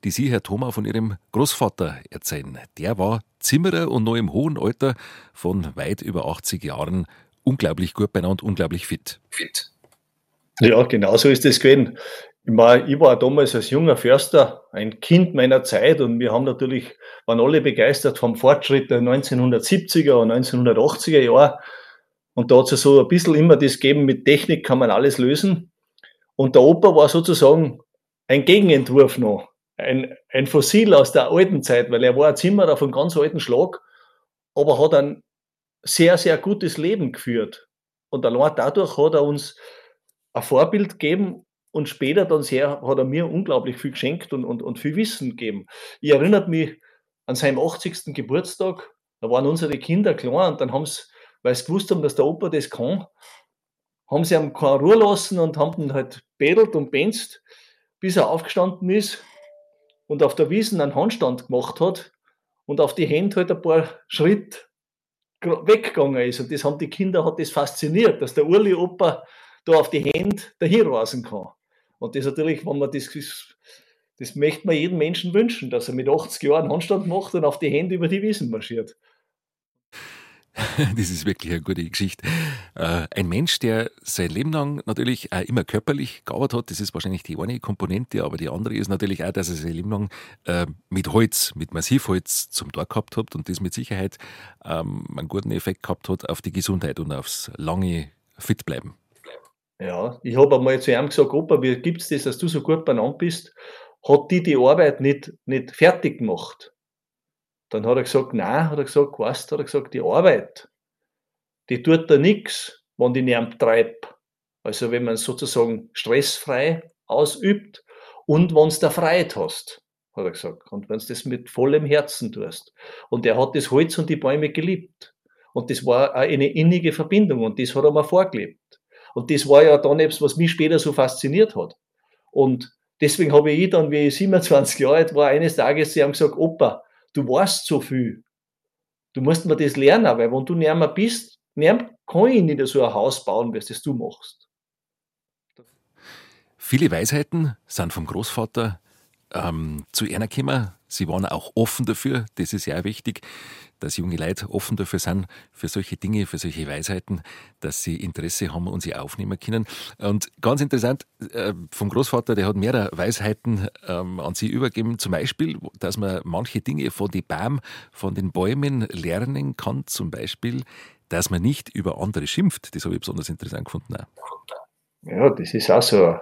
die Sie, Herr Thoma, von Ihrem Großvater erzählen. Der war Zimmerer und noch im hohen Alter von weit über 80 Jahren unglaublich gut beieinander, unglaublich fit. Fit. Ja, genau so ist es gewesen. Ich, war, ich war damals als junger Förster ein Kind meiner Zeit und wir haben natürlich, waren alle begeistert vom Fortschritt der 1970er und 1980er Jahre. Und da hat es so ein bisschen immer das gegeben, mit Technik kann man alles lösen. Und der Opa war sozusagen ein Gegenentwurf noch, ein, ein Fossil aus der alten Zeit, weil er war ein Zimmerer von ganz alten Schlag, aber hat ein sehr, sehr gutes Leben geführt. Und allein dadurch hat er uns ein Vorbild gegeben und später dann sehr, hat er mir unglaublich viel geschenkt und, und, und viel Wissen gegeben. Ich erinnere mich an seinem 80. Geburtstag, da waren unsere Kinder klar und dann haben sie, weil sie gewusst haben, dass der Opa das kann, haben sie ihm keine Ruhe lassen und haben ihn halt bedelt und benzt, bis er aufgestanden ist und auf der Wiesen einen Handstand gemacht hat und auf die Hände halt ein paar Schritt weggegangen ist. Und das haben die Kinder, hat das fasziniert, dass der Urli Opa da auf die Hände dahin rasen kann. Und das natürlich, wenn man das, das möchte man jedem Menschen wünschen, dass er mit 80 Jahren Handstand macht und auf die Hände über die Wiesen marschiert. [LAUGHS] Das ist wirklich eine gute Geschichte. Äh, ein Mensch, der sein Leben lang natürlich auch immer körperlich gearbeitet hat, das ist wahrscheinlich die eine Komponente, aber die andere ist natürlich auch, dass er sein Leben lang äh, mit Holz, mit Massivholz zum Tor gehabt hat und das mit Sicherheit ähm, einen guten Effekt gehabt hat auf die Gesundheit und aufs lange Fitbleiben. Ja, ich habe einmal zu ihm gesagt, Opa, wie gibt es das, dass du so gut benannt bist? Hat die die Arbeit nicht, nicht fertig gemacht? Dann hat er gesagt, nein, hat er gesagt, weißt hat er gesagt, die Arbeit, die tut da nichts, wenn die nicht treibt. Also wenn man sozusagen stressfrei ausübt und wenn du da Freiheit hast, hat er gesagt. Und wenn du das mit vollem Herzen tust. Und er hat das Holz und die Bäume geliebt. Und das war eine innige Verbindung und das hat er mir vorgelebt. Und das war ja dann etwas, was mich später so fasziniert hat. Und deswegen habe ich dann, wie ich [LAUGHS] 27 Jahre alt war, eines Tages zu ihm gesagt, Opa, du weißt so viel. Du musst mir das lernen, weil wenn du näher mehr bist, näher kann ich nicht so ein Haus bauen, wie das du machst. Viele Weisheiten sind vom Großvater ähm, zu einer gekommen. Sie waren auch offen dafür, das ist sehr wichtig dass junge Leute offen dafür sind, für solche Dinge, für solche Weisheiten, dass sie Interesse haben und sie aufnehmen können. Und ganz interessant, äh, vom Großvater, der hat mehrere Weisheiten ähm, an sie übergeben. Zum Beispiel, dass man manche Dinge von den Bäumen, von den Bäumen lernen kann. Zum Beispiel, dass man nicht über andere schimpft. Das habe ich besonders interessant gefunden. Auch. Ja, das ist auch so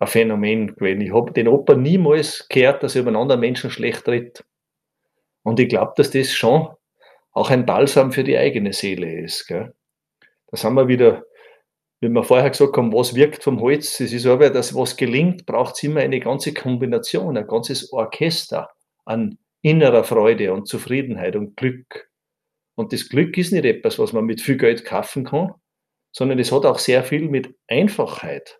ein Phänomen gewesen. Ich habe den Opa niemals gehört, dass er über einen anderen Menschen schlecht redet. Und ich glaube, dass das schon auch ein Balsam für die eigene Seele ist. Gell? Da haben wir wieder, wie wir vorher gesagt haben, was wirkt vom Holz. Es ist aber, dass was gelingt, braucht es immer eine ganze Kombination, ein ganzes Orchester an innerer Freude und Zufriedenheit und Glück. Und das Glück ist nicht etwas, was man mit viel Geld kaufen kann, sondern es hat auch sehr viel mit Einfachheit,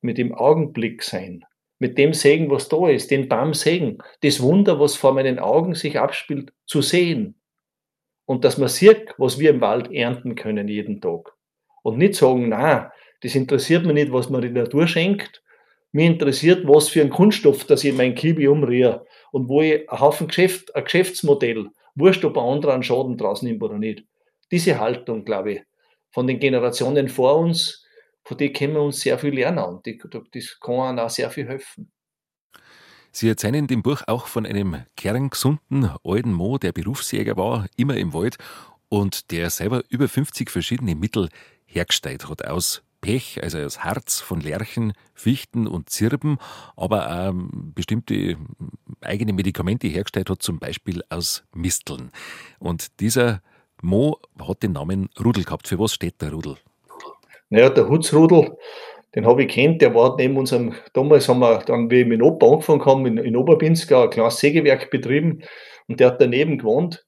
mit dem Augenblick sein, mit dem Segen, was da ist, den Baum Segen, das Wunder, was vor meinen Augen sich abspielt, zu sehen, und dass man sieht, was wir im Wald ernten können jeden Tag. Und nicht sagen, na, das interessiert mich nicht, was mir die Natur schenkt. Mir interessiert, was für ein Kunststoff, das ich in mein Kibi umrühre und wo ich einen Haufen Geschäft, ein Geschäftsmodell, wurscht, ob ein anderer einen Schaden draus nimmt oder nicht. Diese Haltung, glaube ich, von den Generationen vor uns, von der können wir uns sehr viel lernen und das kann einem auch sehr viel helfen. Sie erzählen in dem Buch auch von einem kerngesunden alten Mo, der Berufsjäger war, immer im Wald und der selber über 50 verschiedene Mittel hergestellt hat aus Pech, also aus Harz von Lärchen, Fichten und Zirben, aber auch bestimmte eigene Medikamente hergestellt hat, zum Beispiel aus Misteln. Und dieser Mo hat den Namen Rudel gehabt. Für was steht der Rudel? Naja, der Hutzrudel den habe ich kennt, der war neben unserem, damals haben wir dann, wie ich mit Opa angefangen haben, in, in Oberbinska ein kleines Sägewerk betrieben und der hat daneben gewohnt.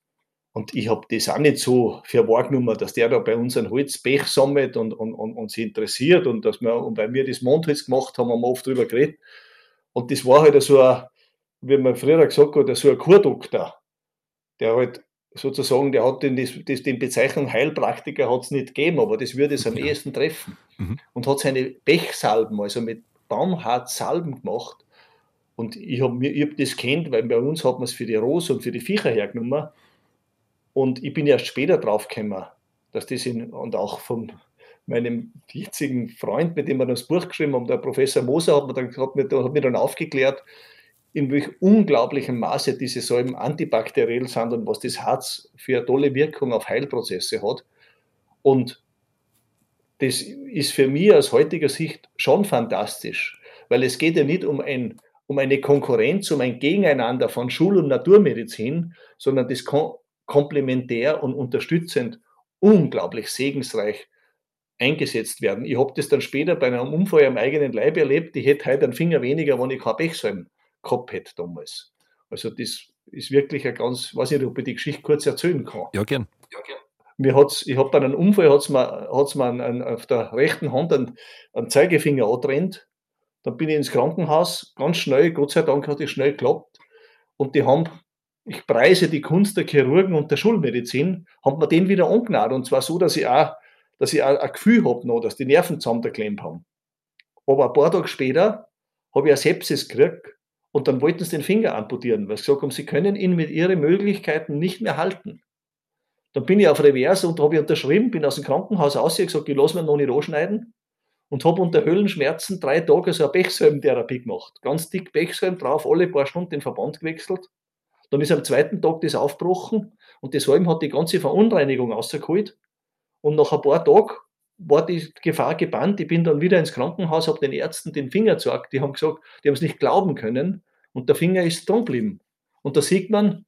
Und ich habe das auch nicht so für wahrgenommen, dass der da bei uns ein Holzpech sammelt und, und, und, und sich interessiert und dass wir, und weil wir das Mondholz gemacht haben, haben wir oft drüber geredet. Und das war halt so ein, wie man früher gesagt hat, so ein Kurdoktor, der halt sozusagen, der hat den, das, den Bezeichnung Heilpraktiker hat es nicht gegeben, aber das würde es am ja. ehesten treffen. Mhm. Und hat seine Pechsalben, also mit Baumharz Salben gemacht. Und ich habe hab das kennt, weil bei uns hat man es für die Rose und für die Viecher hergenommen. Und ich bin erst später drauf gekommen, dass das in, und auch von meinem jetzigen Freund, mit dem wir das Buch geschrieben haben, der Professor Moser, hat mir dann, hat mir, hat mir dann aufgeklärt, in welch unglaublichem Maße diese Säuren antibakteriell sind und was das Harz für eine tolle Wirkung auf Heilprozesse hat. Und das ist für mich aus heutiger Sicht schon fantastisch, weil es geht ja nicht um, ein, um eine Konkurrenz, um ein Gegeneinander von Schul- und Naturmedizin, sondern das komplementär und unterstützend unglaublich segensreich eingesetzt werden. Ich habe das dann später bei einem Unfall am eigenen Leib erlebt. Ich hätte heute einen Finger weniger, wenn ich kein Pechsalm gehabt hätte damals. Also das ist wirklich ein ganz, weiß nicht, ob ich die Geschichte kurz erzählen kann. Ja, gern. Ja, gern. Mir hat's, ich habe bei einem Unfall hat's mir, hat's mir an, auf der rechten Hand einen, einen Zeigefinger angetrennt. Dann bin ich ins Krankenhaus, ganz schnell, Gott sei Dank hat es schnell geklappt. Und die haben ich preise die Kunst der Chirurgen und der Schulmedizin, hat man den wieder angenagt. Und zwar so, dass ich auch, dass ich auch ein Gefühl habe noch, dass die Nerven zusammengeklemmt haben. Aber ein paar Tage später habe ich eine Sepsis gekriegt und dann wollten sie den Finger amputieren, weil sie gesagt haben, sie können ihn mit ihren Möglichkeiten nicht mehr halten. Dann bin ich auf Reverse und habe unterschrieben, bin aus dem Krankenhaus aus, ich gesagt, ich lasse mir noch nicht anschneiden und habe unter Höhlenschmerzen drei Tage so eine Pechsalbentherapie gemacht. Ganz dick Pechsalm drauf, alle paar Stunden den Verband gewechselt. Dann ist am zweiten Tag das aufgebrochen und das Salm hat die ganze Verunreinigung rausgeholt. Und nach ein paar Tagen war die Gefahr gebannt. Ich bin dann wieder ins Krankenhaus, habe den Ärzten den Finger gezeigt. Die haben gesagt, die haben es nicht glauben können. Und der Finger ist dran geblieben. Und da sieht man,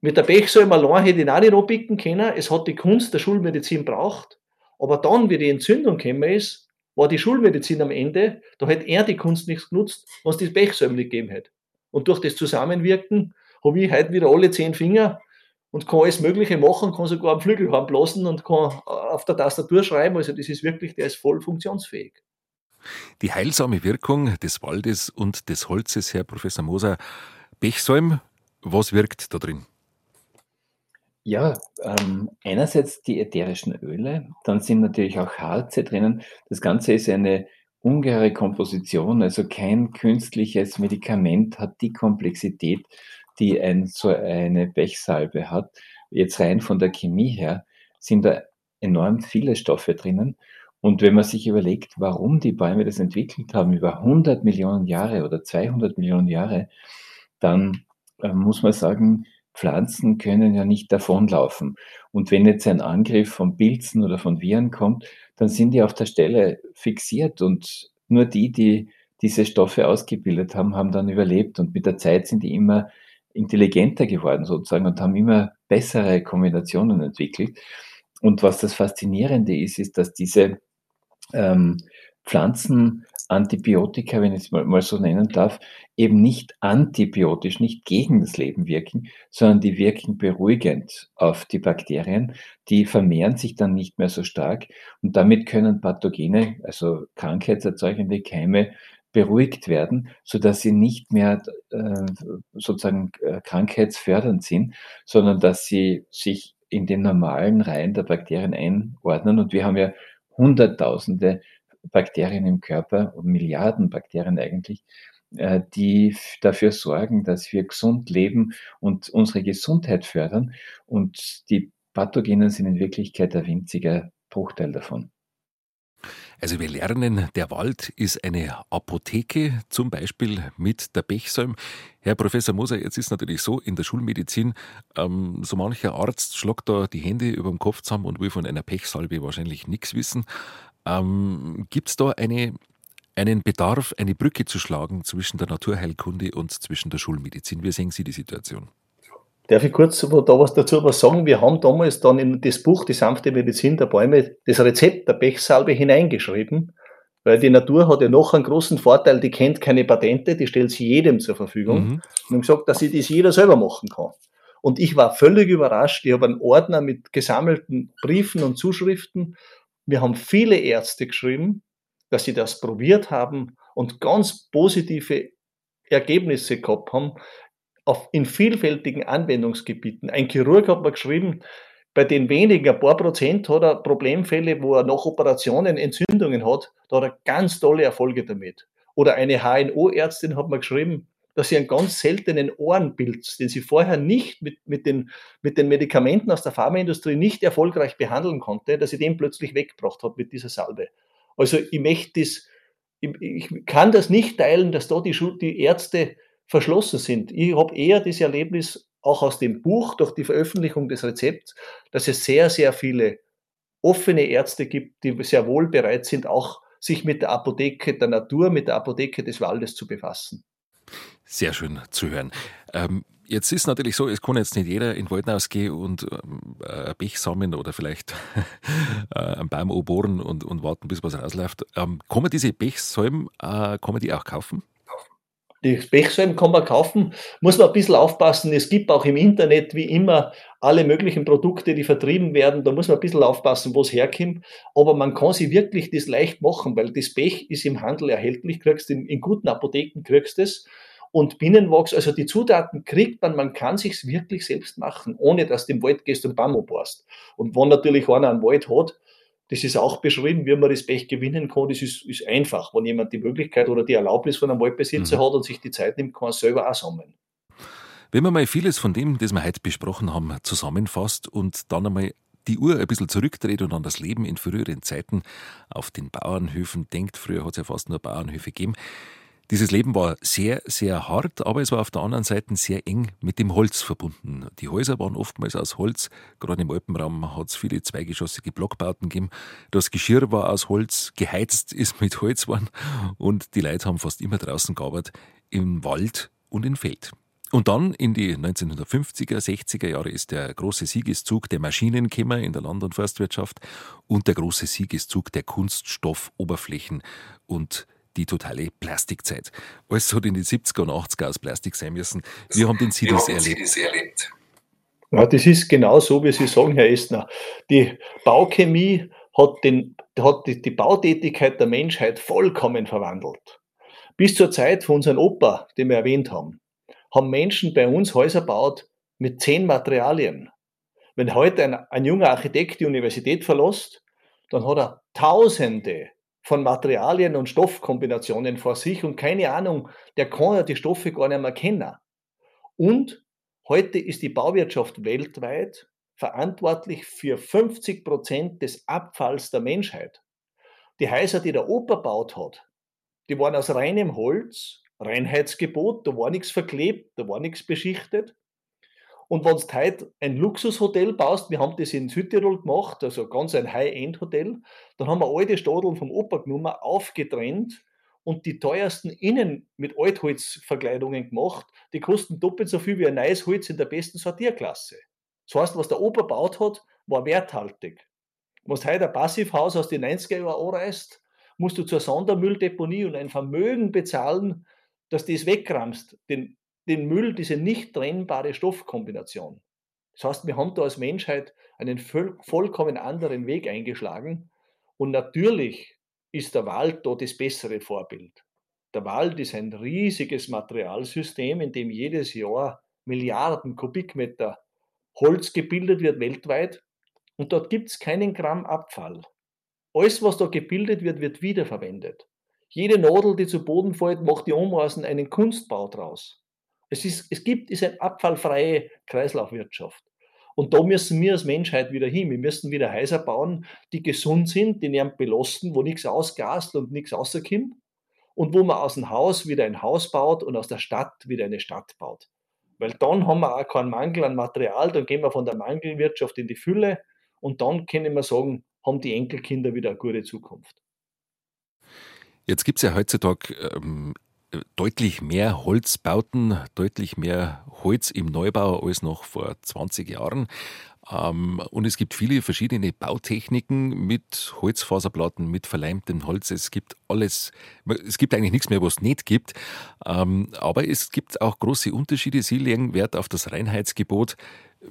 mit der Pechsalm allein hätte ich auch nicht abbicken können. Es hat die Kunst der Schulmedizin braucht. Aber dann, wie die Entzündung gekommen ist, war die Schulmedizin am Ende, da hätte er die Kunst nichts genutzt, was die Pechsalm nicht gegeben hätte. Und durch das Zusammenwirken habe ich heute wieder alle zehn Finger und kann alles Mögliche machen, kann sogar am Flügel blasen und kann auf der Tastatur schreiben. Also das ist wirklich, der ist voll funktionsfähig. Die heilsame Wirkung des Waldes und des Holzes, Herr Professor Moser. Pechsalm, was wirkt da drin? Ja, ähm, einerseits die ätherischen Öle, dann sind natürlich auch Harze drinnen. Das Ganze ist eine ungeheure Komposition, also kein künstliches Medikament hat die Komplexität, die ein, so eine Pechsalbe hat. Jetzt rein von der Chemie her sind da enorm viele Stoffe drinnen. Und wenn man sich überlegt, warum die Bäume das entwickelt haben über 100 Millionen Jahre oder 200 Millionen Jahre, dann äh, muss man sagen, Pflanzen können ja nicht davonlaufen. Und wenn jetzt ein Angriff von Pilzen oder von Viren kommt, dann sind die auf der Stelle fixiert und nur die, die diese Stoffe ausgebildet haben, haben dann überlebt. Und mit der Zeit sind die immer intelligenter geworden sozusagen und haben immer bessere Kombinationen entwickelt. Und was das Faszinierende ist, ist, dass diese ähm, Pflanzen Antibiotika, wenn ich es mal, mal so nennen darf, eben nicht antibiotisch, nicht gegen das Leben wirken, sondern die wirken beruhigend auf die Bakterien. Die vermehren sich dann nicht mehr so stark und damit können Pathogene, also krankheitserzeugende Keime, beruhigt werden, so dass sie nicht mehr äh, sozusagen äh, krankheitsfördernd sind, sondern dass sie sich in den normalen Reihen der Bakterien einordnen. Und wir haben ja Hunderttausende Bakterien im Körper Milliarden Bakterien eigentlich, äh, die dafür sorgen, dass wir gesund leben und unsere Gesundheit fördern. Und die Pathogenen sind in Wirklichkeit ein winziger Bruchteil davon. Also wir lernen, der Wald ist eine Apotheke, zum Beispiel mit der Pechsalm. Herr Professor Moser, jetzt ist natürlich so, in der Schulmedizin, ähm, so mancher Arzt schlagt da die Hände über dem Kopf zusammen und will von einer Pechsalbe wahrscheinlich nichts wissen. Ähm, Gibt es da eine, einen Bedarf, eine Brücke zu schlagen zwischen der Naturheilkunde und zwischen der Schulmedizin? Wie sehen Sie die Situation? Darf ich kurz da was dazu was sagen? Wir haben damals dann in das Buch Die sanfte Medizin der Bäume das Rezept der Pechsalbe hineingeschrieben, weil die Natur hat ja noch einen großen Vorteil, die kennt keine Patente, die stellt sie jedem zur Verfügung. Mhm. Und haben gesagt, dass sie das jeder selber machen kann. Und ich war völlig überrascht. Ich habe einen Ordner mit gesammelten Briefen und Zuschriften wir haben viele Ärzte geschrieben, dass sie das probiert haben und ganz positive Ergebnisse gehabt haben auf, in vielfältigen Anwendungsgebieten. Ein Chirurg hat mir geschrieben, bei den wenigen, ein paar Prozent hat er Problemfälle, wo er nach Operationen Entzündungen hat, da hat er ganz tolle Erfolge damit. Oder eine HNO-Ärztin hat mir geschrieben, dass sie einen ganz seltenen Ohrenpilz, den sie vorher nicht mit, mit, den, mit den Medikamenten aus der Pharmaindustrie nicht erfolgreich behandeln konnte, dass sie den plötzlich weggebracht hat mit dieser Salbe. Also ich möchte das, ich, ich kann das nicht teilen, dass da die, die Ärzte verschlossen sind. Ich habe eher das Erlebnis, auch aus dem Buch, durch die Veröffentlichung des Rezepts, dass es sehr, sehr viele offene Ärzte gibt, die sehr wohl bereit sind, auch sich mit der Apotheke der Natur, mit der Apotheke des Waldes zu befassen. Sehr schön zu hören. Ähm, jetzt ist natürlich so, es kann jetzt nicht jeder in den Wald ausgehen und ähm, ein Pech sammeln oder vielleicht [LAUGHS] äh, einen Baum bohren und, und warten, bis was rausläuft. Ähm, kann man diese Pechsalben, äh, kann die auch kaufen? Die Pechsalben kann man kaufen, muss man ein bisschen aufpassen. Es gibt auch im Internet wie immer alle möglichen Produkte, die vertrieben werden. Da muss man ein bisschen aufpassen, wo es herkommt. Aber man kann sie wirklich das leicht machen, weil das Pech ist im Handel erhältlich, kriegst in, in guten Apotheken kriegst es. und Bienenwachs. Also die Zutaten kriegt man, man kann sich's wirklich selbst machen, ohne dass du im Wald gehst und Baum bohrst. Und wenn natürlich einer einen Wald hat, das ist auch beschrieben, wie man das Pech gewinnen kann. Das ist, ist einfach, wenn jemand die Möglichkeit oder die Erlaubnis von einem Waldbesitzer mhm. hat und sich die Zeit nimmt, kann er selber auch sammeln. Wenn man mal vieles von dem, das wir heute besprochen haben, zusammenfasst und dann einmal die Uhr ein bisschen zurückdreht und an das Leben in früheren Zeiten auf den Bauernhöfen denkt, früher hat es ja fast nur Bauernhöfe gegeben, dieses Leben war sehr, sehr hart, aber es war auf der anderen Seite sehr eng mit dem Holz verbunden. Die Häuser waren oftmals aus Holz, gerade im Alpenraum hat es viele zweigeschossige Blockbauten gegeben. Das Geschirr war aus Holz, geheizt ist mit Holz worden und die Leute haben fast immer draußen gearbeitet, im Wald und im Feld. Und dann in die 1950er, 60er Jahre ist der große Siegeszug der Maschinenkämmer in der Land- und Forstwirtschaft und der große Siegeszug der Kunststoffoberflächen und die totale Plastikzeit. Alles hat in den 70er und 80er aus Plastik sein müssen. Wie haben denn Sie das erlebt? Ja, das ist genau so, wie Sie sagen, Herr Esner. Die Bauchemie hat, den, hat die, die Bautätigkeit der Menschheit vollkommen verwandelt. Bis zur Zeit von unserem Opa, den wir erwähnt haben, haben Menschen bei uns Häuser gebaut mit zehn Materialien. Wenn heute ein, ein junger Architekt die Universität verlässt, dann hat er Tausende von Materialien und Stoffkombinationen vor sich und keine Ahnung, der kann ja die Stoffe gar nicht mehr kennen. Und heute ist die Bauwirtschaft weltweit verantwortlich für 50 Prozent des Abfalls der Menschheit. Die Häuser, die der Opa baut hat, die waren aus reinem Holz, Reinheitsgebot, da war nichts verklebt, da war nichts beschichtet. Und wenn du heute ein Luxushotel baust, wir haben das in Südtirol gemacht, also ganz ein High-End-Hotel, dann haben wir alte Stadeln vom Opa genommen, aufgetrennt und die teuersten innen mit Altholzverkleidungen gemacht. Die kosten doppelt so viel wie ein neues Holz in der besten Sortierklasse. Das heißt, was der Opa baut hat, war werthaltig. Wenn du heute ein Passivhaus aus den 90er Jahren anreißt, musst du zur Sondermülldeponie und ein Vermögen bezahlen, dass du das wegramst, den den Müll, diese nicht trennbare Stoffkombination. Das heißt, wir haben da als Menschheit einen vollkommen anderen Weg eingeschlagen. Und natürlich ist der Wald da das bessere Vorbild. Der Wald ist ein riesiges Materialsystem, in dem jedes Jahr Milliarden Kubikmeter Holz gebildet wird weltweit. Und dort gibt es keinen Gramm Abfall. Alles, was da gebildet wird, wird wiederverwendet. Jede Nadel, die zu Boden fällt, macht die Omaßen einen Kunstbau draus. Es, ist, es gibt diese abfallfreie Kreislaufwirtschaft. Und da müssen wir als Menschheit wieder hin. Wir müssen wieder Häuser bauen, die gesund sind, die nicht belasten, wo nichts ausgast und nichts rauskommt. Und wo man aus dem Haus wieder ein Haus baut und aus der Stadt wieder eine Stadt baut. Weil dann haben wir auch keinen Mangel an Material, dann gehen wir von der Mangelwirtschaft in die Fülle und dann können wir sagen, haben die Enkelkinder wieder eine gute Zukunft. Jetzt gibt es ja heutzutage ähm, deutlich mehr Holzbauten, deutlich mehr Holz im Neubau als noch vor 20 Jahren. Ähm, und es gibt viele verschiedene Bautechniken mit Holzfaserplatten, mit verleimtem Holz. Es gibt alles, es gibt eigentlich nichts mehr, was es nicht gibt. Ähm, aber es gibt auch große Unterschiede. Sie legen Wert auf das Reinheitsgebot.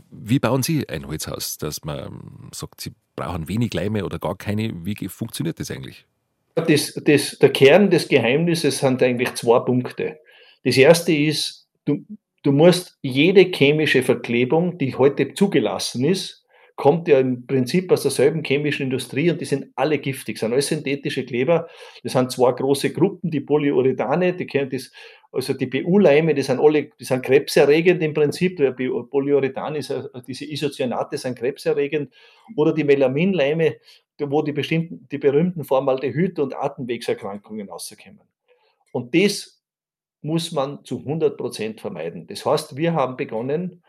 Wie bauen Sie ein Holzhaus, dass man sagt, Sie brauchen wenig Leime oder gar keine? Wie funktioniert das eigentlich? Das, das, der Kern des Geheimnisses sind eigentlich zwei Punkte. Das erste ist, du, du musst jede chemische Verklebung, die heute zugelassen ist, kommt ja im Prinzip aus derselben chemischen Industrie und die sind alle giftig, sind alles synthetische Kleber. Das sind zwei große Gruppen, die Polyuretane, die kennen das, also die BU-Leime, die sind alle, die sind krebserregend im Prinzip. Der Polyurethan ist, diese Isocyanate sind krebserregend. Oder die Melaminleime, wo die bestimmten, die berühmten Formaldehyd- und Atemwegserkrankungen rauskommen. Und das muss man zu 100 Prozent vermeiden. Das heißt, wir haben begonnen,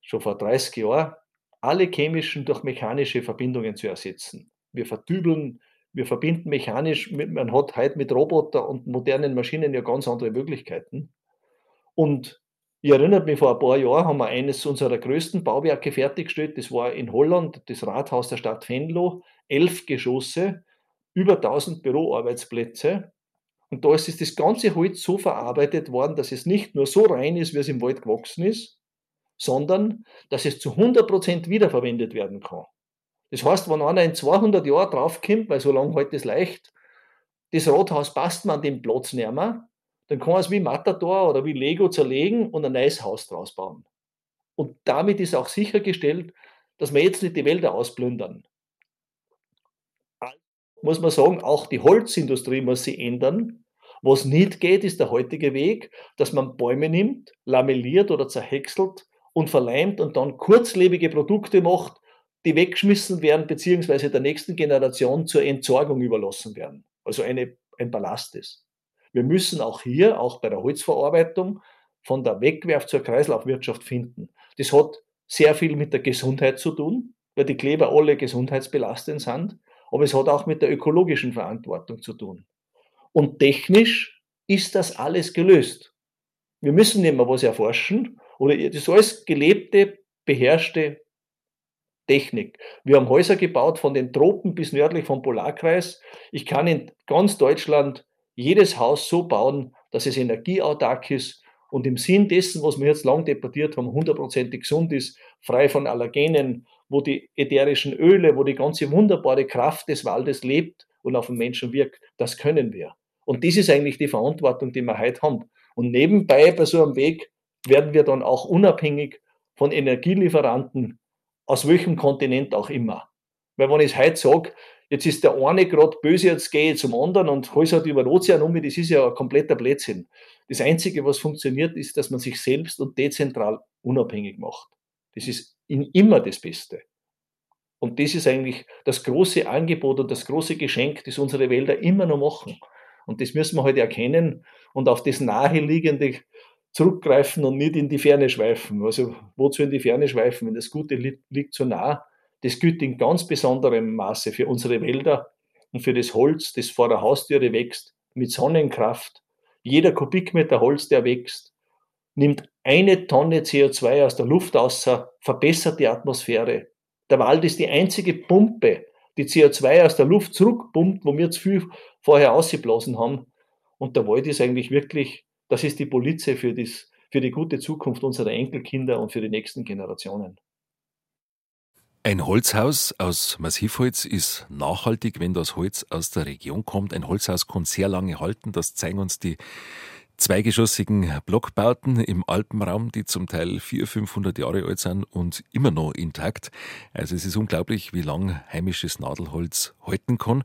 schon vor 30 Jahren, alle chemischen durch mechanische Verbindungen zu ersetzen. Wir verdübeln, wir verbinden mechanisch, man hat heute mit Roboter und modernen Maschinen ja ganz andere Möglichkeiten. Und ich erinnere mich, vor ein paar Jahren haben wir eines unserer größten Bauwerke fertiggestellt. Das war in Holland, das Rathaus der Stadt Venlo, elf Geschosse, über 1000 Büroarbeitsplätze. Und da ist das ganze Holz so verarbeitet worden, dass es nicht nur so rein ist, wie es im Wald gewachsen ist, sondern dass es zu 100% wiederverwendet werden kann. Das heißt, wenn einer in 200 Jahren draufkommt, weil so lange heute halt es leicht, das Rathaus passt man an den Platz nicht mehr, dann dann kann man es wie Matador oder wie Lego zerlegen und ein neues Haus draus bauen. Und damit ist auch sichergestellt, dass wir jetzt nicht die Wälder ausplündern. Muss man sagen, auch die Holzindustrie muss sich ändern. Was nicht geht, ist der heutige Weg, dass man Bäume nimmt, lamelliert oder zerhäckselt und verleimt und dann kurzlebige Produkte macht, die weggeschmissen werden, beziehungsweise der nächsten Generation zur Entsorgung überlassen werden. Also eine, ein Ballast ist. Wir müssen auch hier, auch bei der Holzverarbeitung, von der Wegwerf zur Kreislaufwirtschaft finden. Das hat sehr viel mit der Gesundheit zu tun, weil die Kleber alle gesundheitsbelastend sind, aber es hat auch mit der ökologischen Verantwortung zu tun. Und technisch ist das alles gelöst. Wir müssen nicht mehr was erforschen oder das alles gelebte, beherrschte Technik. Wir haben Häuser gebaut von den Tropen bis nördlich vom Polarkreis. Ich kann in ganz Deutschland jedes Haus so bauen, dass es energieautark ist und im Sinn dessen, was wir jetzt lang debattiert haben, hundertprozentig gesund ist, frei von Allergenen, wo die ätherischen Öle, wo die ganze wunderbare Kraft des Waldes lebt und auf den Menschen wirkt, das können wir. Und das ist eigentlich die Verantwortung, die wir heute haben. Und nebenbei bei so einem Weg werden wir dann auch unabhängig von Energielieferanten, aus welchem Kontinent auch immer. Weil wenn ich es heute sage, jetzt ist der eine gerade böse, jetzt gehe ich zum anderen und hole halt über den Ozean um, das ist ja ein kompletter Blödsinn. Das Einzige, was funktioniert, ist, dass man sich selbst und dezentral unabhängig macht. Das ist immer das Beste. Und das ist eigentlich das große Angebot und das große Geschenk, das unsere Wälder immer noch machen. Und das müssen wir heute halt erkennen und auf das Naheliegende zurückgreifen und nicht in die Ferne schweifen. Also wozu in die Ferne schweifen, wenn das Gute liegt so nah? Das gilt in ganz besonderem Maße für unsere Wälder und für das Holz, das vor der Haustüre wächst, mit Sonnenkraft. Jeder Kubikmeter Holz, der wächst, nimmt eine Tonne CO2 aus der Luft außer, verbessert die Atmosphäre. Der Wald ist die einzige Pumpe, die CO2 aus der Luft zurückpumpt, wo wir zu viel vorher ausgeblasen haben. Und der Wald ist eigentlich wirklich, das ist die Polizei für, das, für die gute Zukunft unserer Enkelkinder und für die nächsten Generationen. Ein Holzhaus aus Massivholz ist nachhaltig, wenn das Holz aus der Region kommt. Ein Holzhaus kann sehr lange halten. Das zeigen uns die zweigeschossigen Blockbauten im Alpenraum, die zum Teil 400, 500 Jahre alt sind und immer noch intakt. Also es ist unglaublich, wie lang heimisches Nadelholz halten kann.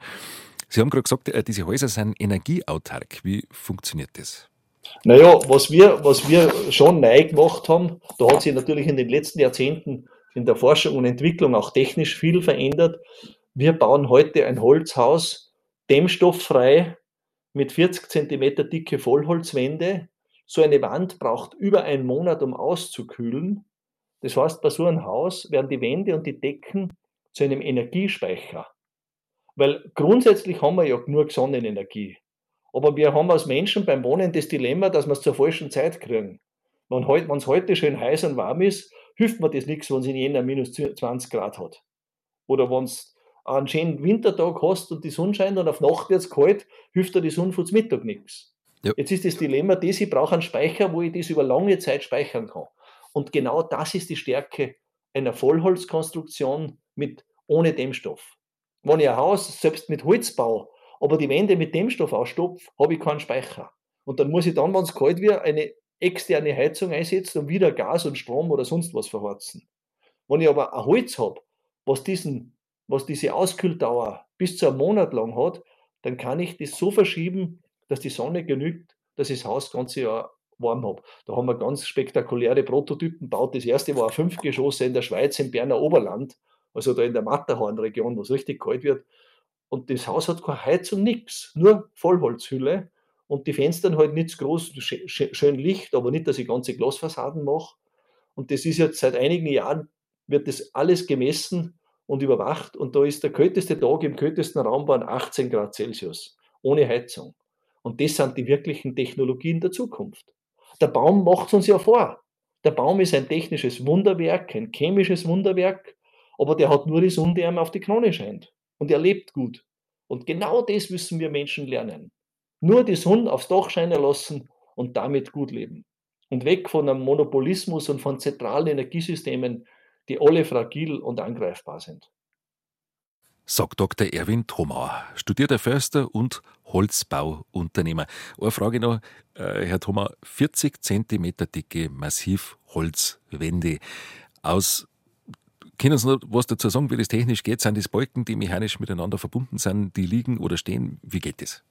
Sie haben gerade gesagt, äh, diese Häuser sind energieautark. Wie funktioniert das? Naja, was wir, was wir schon neu gemacht haben, da hat sich natürlich in den letzten Jahrzehnten in der Forschung und Entwicklung auch technisch viel verändert. Wir bauen heute ein Holzhaus dämmstofffrei mit 40 cm dicke Vollholzwände. So eine Wand braucht über einen Monat, um auszukühlen. Das heißt, bei so einem Haus werden die Wände und die Decken zu einem Energiespeicher. Weil grundsätzlich haben wir ja nur Sonnenenergie. Aber wir haben als Menschen beim Wohnen das Dilemma, dass wir es zur falschen Zeit kriegen. Wenn es heute schön heiß und warm ist, hilft mir das nichts, wenn es in Jänner minus 20 Grad hat. Oder wenn es einen schönen Wintertag hast und die Sonne scheint und auf Nacht wird es kalt, hilft dir die Sonne vor Mittag nichts. Ja. Jetzt ist das Dilemma das, ich brauche einen Speicher, wo ich das über lange Zeit speichern kann. Und genau das ist die Stärke einer Vollholzkonstruktion mit, ohne Dämmstoff. Wenn ich ein Haus selbst mit Holz baue, aber die Wände mit Dämmstoff ausstopfe, habe ich keinen Speicher. Und dann muss ich dann, wenn es kalt wird, eine externe Heizung einsetzen und wieder Gas und Strom oder sonst was verheizen. Wenn ich aber ein Holz habe, was, diesen, was diese Auskühldauer bis zu einem Monat lang hat, dann kann ich das so verschieben, dass die Sonne genügt, dass ich das Haus das ganze Jahr warm habe. Da haben wir ganz spektakuläre Prototypen gebaut. Das erste war ein Fünfgeschosse in der Schweiz, im Berner Oberland, also da in der Matterhorn-Region, wo es richtig kalt wird. Und das Haus hat keine Heizung, nichts, nur Vollholzhülle und die Fenster halt nicht groß, schön Licht, aber nicht, dass ich ganze Glasfassaden mache. Und das ist jetzt seit einigen Jahren, wird das alles gemessen und überwacht und da ist der kälteste Tag im kältesten Raum bei 18 Grad Celsius, ohne Heizung. Und das sind die wirklichen Technologien der Zukunft. Der Baum macht es uns ja vor. Der Baum ist ein technisches Wunderwerk, ein chemisches Wunderwerk, aber der hat nur die Sonne, die einem auf die Krone scheint. Und er lebt gut. Und genau das müssen wir Menschen lernen. Nur die Sonne aufs Dach scheinen lassen und damit gut leben. Und weg von einem Monopolismus und von zentralen Energiesystemen, die alle fragil und angreifbar sind. sagt Dr. Erwin Thoma, studierter Förster und Holzbauunternehmer. Eine Frage noch, äh, Herr Thoma, 40 cm dicke Massivholzwände aus können Sie noch was dazu sagen, wie das technisch geht? Sind das Balken, die mechanisch miteinander verbunden sind, die liegen oder stehen? Wie geht das?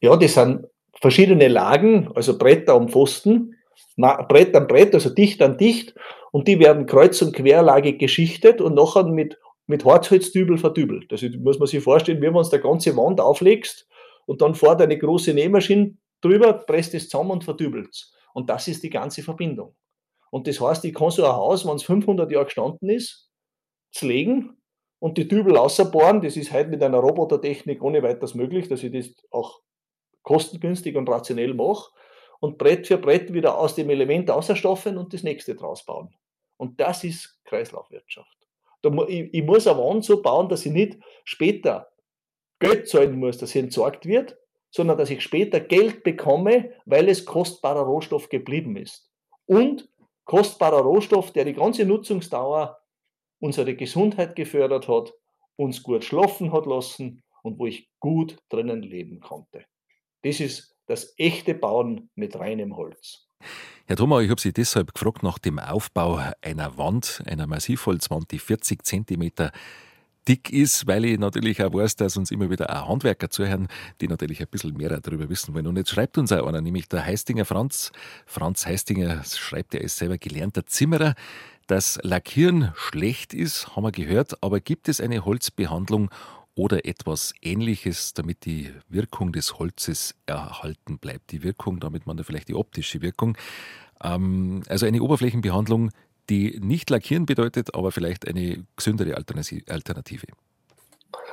Ja, das sind verschiedene Lagen, also Bretter am Pfosten, Brett an Brett, also dicht an dicht, und die werden kreuz- und querlage geschichtet und nachher mit, mit Harzholzdübel verdübelt. Also muss man sich vorstellen, wie man uns der ganze Wand auflegst und dann fährt eine große Nähmaschine drüber, presst es zusammen und verdübelt es. Und das ist die ganze Verbindung. Und das heißt, ich kann so ein Haus, wenn es 500 Jahre gestanden ist, legen und die Dübel ausbohren. Das ist heute mit einer Robotertechnik ohne weiteres möglich, dass ich das auch kostengünstig und rationell mache und Brett für Brett wieder aus dem Element auserstoffen und das nächste draus bauen. Und das ist Kreislaufwirtschaft. Ich, muss eine Wand so bauen, dass ich nicht später Geld zahlen muss, dass sie entsorgt wird, sondern dass ich später Geld bekomme, weil es kostbarer Rohstoff geblieben ist. Und kostbarer Rohstoff, der die ganze Nutzungsdauer unsere Gesundheit gefördert hat, uns gut schlafen hat lassen und wo ich gut drinnen leben konnte. Das ist das echte Bauen mit reinem Holz. Herr Thoma, ich habe Sie deshalb gefragt nach dem Aufbau einer Wand, einer Massivholzwand, die 40 Zentimeter dick ist, weil ich natürlich auch weiß, dass uns immer wieder auch Handwerker zuhören, die natürlich ein bisschen mehr darüber wissen wollen. Und jetzt schreibt uns auch einer, nämlich der Heistinger Franz. Franz Heistinger schreibt, er ist selber gelernter Zimmerer. Dass Lackieren schlecht ist, haben wir gehört, aber gibt es eine Holzbehandlung oder etwas Ähnliches, damit die Wirkung des Holzes erhalten bleibt? Die Wirkung, damit man da vielleicht die optische Wirkung. Ähm, also eine Oberflächenbehandlung, die nicht lackieren bedeutet, aber vielleicht eine gesündere Alternative.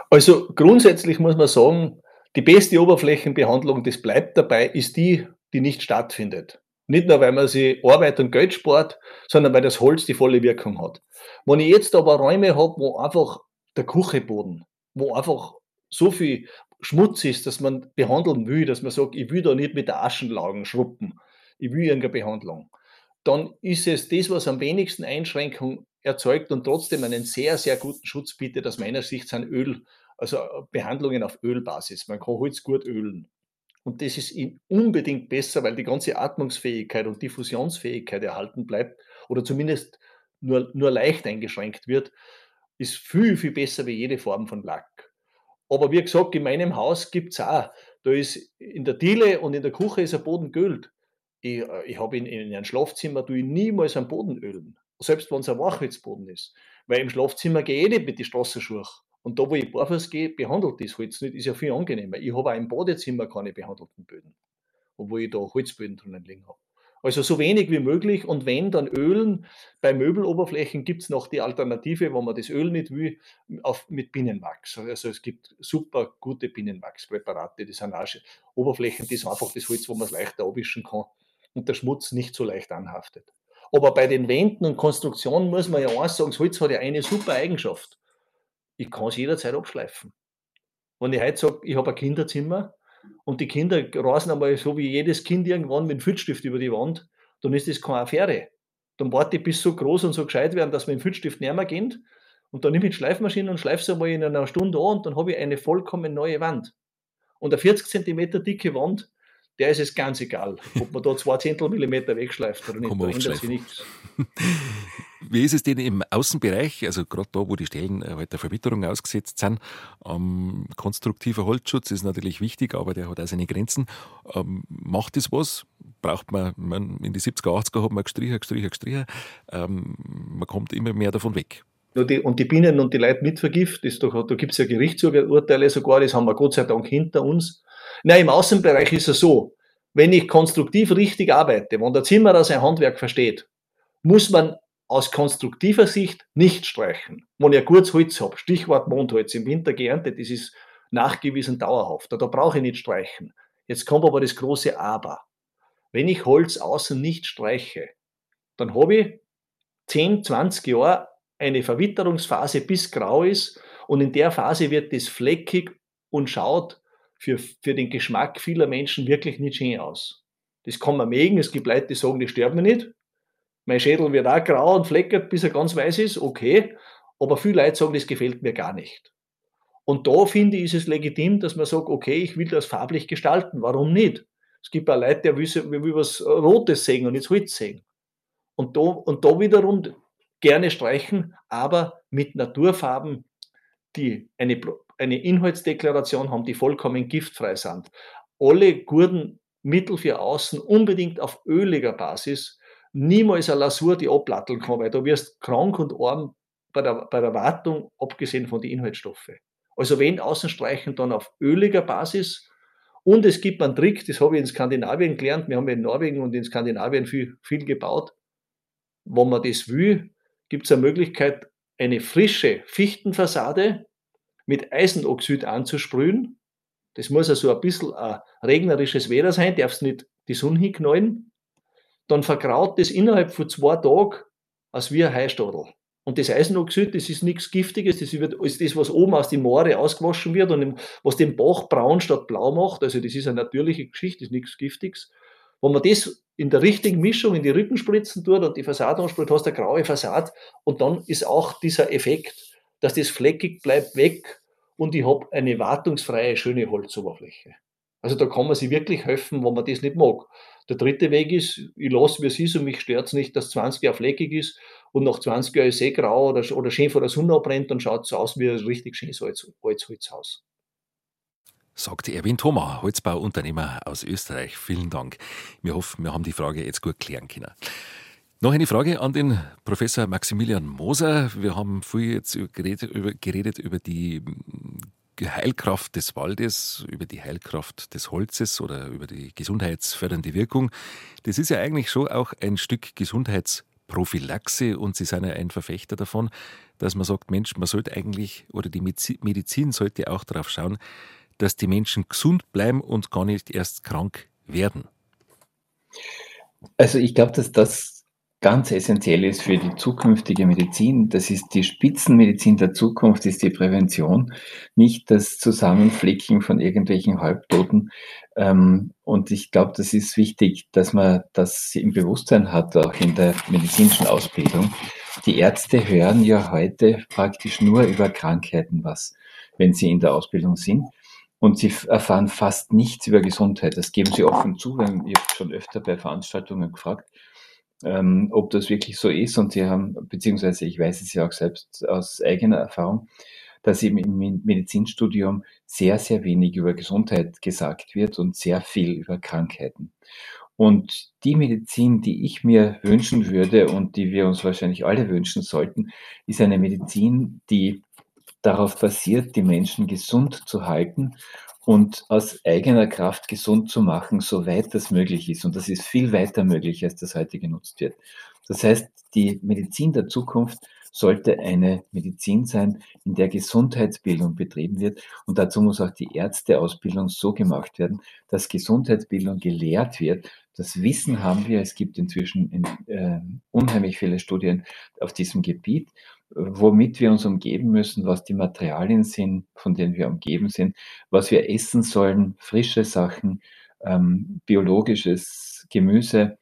Also grundsätzlich muss man sagen, die beste Oberflächenbehandlung, das bleibt dabei, ist die, die nicht stattfindet. Nicht nur, weil man sich Arbeit und Geld spart, sondern weil das Holz die volle Wirkung hat. Wenn ich jetzt aber Räume habe, wo einfach der Kucheboden, wo einfach so viel Schmutz ist, dass man behandeln will, dass man sagt, ich will da nicht mit der Aschenlaugen schruppen, ich will irgendeine Behandlung, dann ist es das, was am wenigsten Einschränkung erzeugt und trotzdem einen sehr, sehr guten Schutz bietet, aus meiner Sicht sind Öl, also Behandlungen auf Ölbasis. Man kann Holz gut ölen. Und das ist unbedingt besser, weil die ganze Atmungsfähigkeit und Diffusionsfähigkeit erhalten bleibt oder zumindest nur, nur leicht eingeschränkt wird, ist viel, viel besser wie jede Form von Lack. Aber wie gesagt, in meinem Haus gibt es auch, da ist in der Diele und in der Küche ist der Boden geölt. Ich, äh, ich habe in, in einem Schlafzimmer tue ich niemals einen Boden ölen, selbst wenn es ein Wachholzboden ist. Weil im Schlafzimmer gehe ich nicht mit den Straßenschuhen. Und da, wo ich barfuß gehe, behandelt das Holz nicht, ist ja viel angenehmer. Ich habe auch im Badezimmer keine behandelten Böden, obwohl ich da Holzböden drinnen liegen habe. Also so wenig wie möglich und wenn, dann Ölen. Bei Möbeloberflächen gibt es noch die Alternative, wo man das Öl nicht will, auf, mit Binnenwachs. Also es gibt super gute Binnenwachspräparate, die sind auch Oberflächen, die sind einfach das Holz, wo man es leichter abwischen kann und der Schmutz nicht so leicht anhaftet. Aber bei den Wänden und Konstruktionen muss man ja eins sagen, das Holz hat ja eine super Eigenschaft ich kann es jederzeit abschleifen. Wenn ich heute sage, ich habe ein Kinderzimmer und die Kinder rasen einmal so wie jedes Kind irgendwann mit einem Filzstift über die Wand, dann ist das keine Affäre. Dann warte ich, bis so groß und so gescheit werden, dass mit dem Filzstift näher geht. Und dann nehme ich die Schleifmaschine und schleife es einmal in einer Stunde an und dann habe ich eine vollkommen neue Wand. Und eine 40 cm dicke Wand, der ist es ganz egal, ob man da zwei Zehntel Millimeter wegschleift oder nicht. Da ändert sich nichts. [LAUGHS] Wie ist es denn im Außenbereich, also gerade da, wo die Stellen äh, halt der Verwitterung ausgesetzt sind? Ähm, konstruktiver Holzschutz ist natürlich wichtig, aber der hat auch seine Grenzen. Ähm, macht das was? Braucht man, man, in die 70er, 80er hat man gestrichen, gestrichen, gestrichen. Ähm, man kommt immer mehr davon weg. und die Bienen und die Leute mit vergift, ist doch, da gibt es ja Gerichtsurteile sogar, das haben wir Gott sei Dank hinter uns. Nein, im Außenbereich ist es so, wenn ich konstruktiv richtig arbeite, wenn der Zimmerer sein Handwerk versteht, muss man aus konstruktiver Sicht nicht streichen. Wenn ich ein gutes Holz habe, Stichwort Mondholz, im Winter geerntet, das ist nachgewiesen dauerhaft. Da brauche ich nicht streichen. Jetzt kommt aber das große Aber. Wenn ich Holz außen nicht streiche, dann habe ich 10, 20 Jahre eine Verwitterungsphase bis grau ist und in der Phase wird das fleckig und schaut für, für den Geschmack vieler Menschen wirklich nicht schön aus. Das kann man mögen, es gibt Leute, die sagen, die sterben nicht. Mein Schädel wird auch grau und fleckert, bis er ganz weiß ist, okay. Aber viele Leute sagen, das gefällt mir gar nicht. Und da finde ich, ist es legitim, dass man sagt, okay, ich will das farblich gestalten. Warum nicht? Es gibt auch Leute, die will, will was Rotes sehen und nicht Holz sehen. Und da, und da wiederum gerne streichen, aber mit Naturfarben, die eine, eine Inhaltsdeklaration haben, die vollkommen giftfrei sind. Alle guten Mittel für außen unbedingt auf öliger Basis, niemals eine Lasur, die ablatteln kann, weil du wirst krank und arm bei der, bei der Wartung, abgesehen von den Inhaltsstoffen. Also wenn Außenstreichen, dann auf öliger Basis. Und es gibt einen Trick, das habe ich in Skandinavien gelernt. Wir haben in Norwegen und in Skandinavien viel, viel gebaut. Wenn man das will, gibt es eine Möglichkeit, eine frische Fichtenfassade mit Eisenoxid anzusprühen. Das muss also ein bisschen ein regnerisches Wetter sein, darf es nicht die Sonne hinknallen. Dann verkraut das innerhalb von zwei Tagen als wie ein Heistadel. Und das Eisenoxid, das ist nichts Giftiges, das ist das, was oben aus den Moore ausgewaschen wird und was den Bach braun statt blau macht. Also das ist eine natürliche Geschichte, das ist nichts Giftiges. Wenn man das in der richtigen Mischung in die Rückenspritzen tut und die Fassade anspricht, hast du eine graue Fassade und dann ist auch dieser Effekt, dass das fleckig bleibt, weg und ich habe eine wartungsfreie, schöne Holzoberfläche. Also da kann man sich wirklich helfen, wenn man das nicht mag. Der dritte Weg ist, ich lasse, wie es ist und mich stört es nicht, dass 20 Jahre fleckig ist und nach 20 Jahren ist eh grau oder, oder schön vor der Sonne abbrennt, dann schaut es aus wie ein richtig schönes Holzhaus. Sagt Erwin Thoma, Holzbauunternehmer aus Österreich. Vielen Dank. Wir hoffen, wir haben die Frage jetzt gut klären können. Noch eine Frage an den Professor Maximilian Moser. Wir haben viel jetzt geredet über, geredet über die Heilkraft des Waldes, über die Heilkraft des Holzes oder über die gesundheitsfördernde Wirkung. Das ist ja eigentlich schon auch ein Stück Gesundheitsprophylaxe und Sie sind ja ein Verfechter davon, dass man sagt, Mensch, man sollte eigentlich oder die Medizin sollte auch darauf schauen, dass die Menschen gesund bleiben und gar nicht erst krank werden. Also ich glaube, dass das ganz essentiell ist für die zukünftige Medizin. Das ist die Spitzenmedizin der Zukunft, ist die Prävention, nicht das Zusammenflicken von irgendwelchen Halbtoten. Ähm, und ich glaube, das ist wichtig, dass man das im Bewusstsein hat, auch in der medizinischen Ausbildung. Die Ärzte hören ja heute praktisch nur über Krankheiten was, wenn sie in der Ausbildung sind. Und sie erfahren fast nichts über Gesundheit. Das geben sie offen zu. Ich habe schon öfter bei Veranstaltungen gefragt, ähm, ob das wirklich so ist. Und sie haben, beziehungsweise ich weiß es ja auch selbst aus eigener Erfahrung, dass eben im Medizinstudium sehr, sehr wenig über Gesundheit gesagt wird und sehr viel über Krankheiten. Und die Medizin, die ich mir wünschen würde und die wir uns wahrscheinlich alle wünschen sollten, ist eine Medizin, die darauf basiert, die Menschen gesund zu halten und aus eigener Kraft gesund zu machen, soweit das möglich ist. Und das ist viel weiter möglich, als das heute genutzt wird. Das heißt, die Medizin der Zukunft sollte eine Medizin sein, in der Gesundheitsbildung betrieben wird. Und dazu muss auch die Ärzteausbildung so gemacht werden, dass Gesundheitsbildung gelehrt wird. Das Wissen haben wir. Es gibt inzwischen in, äh, unheimlich viele Studien auf diesem Gebiet womit wir uns umgeben müssen, was die Materialien sind, von denen wir umgeben sind, was wir essen sollen, frische Sachen, ähm, biologisches Gemüse,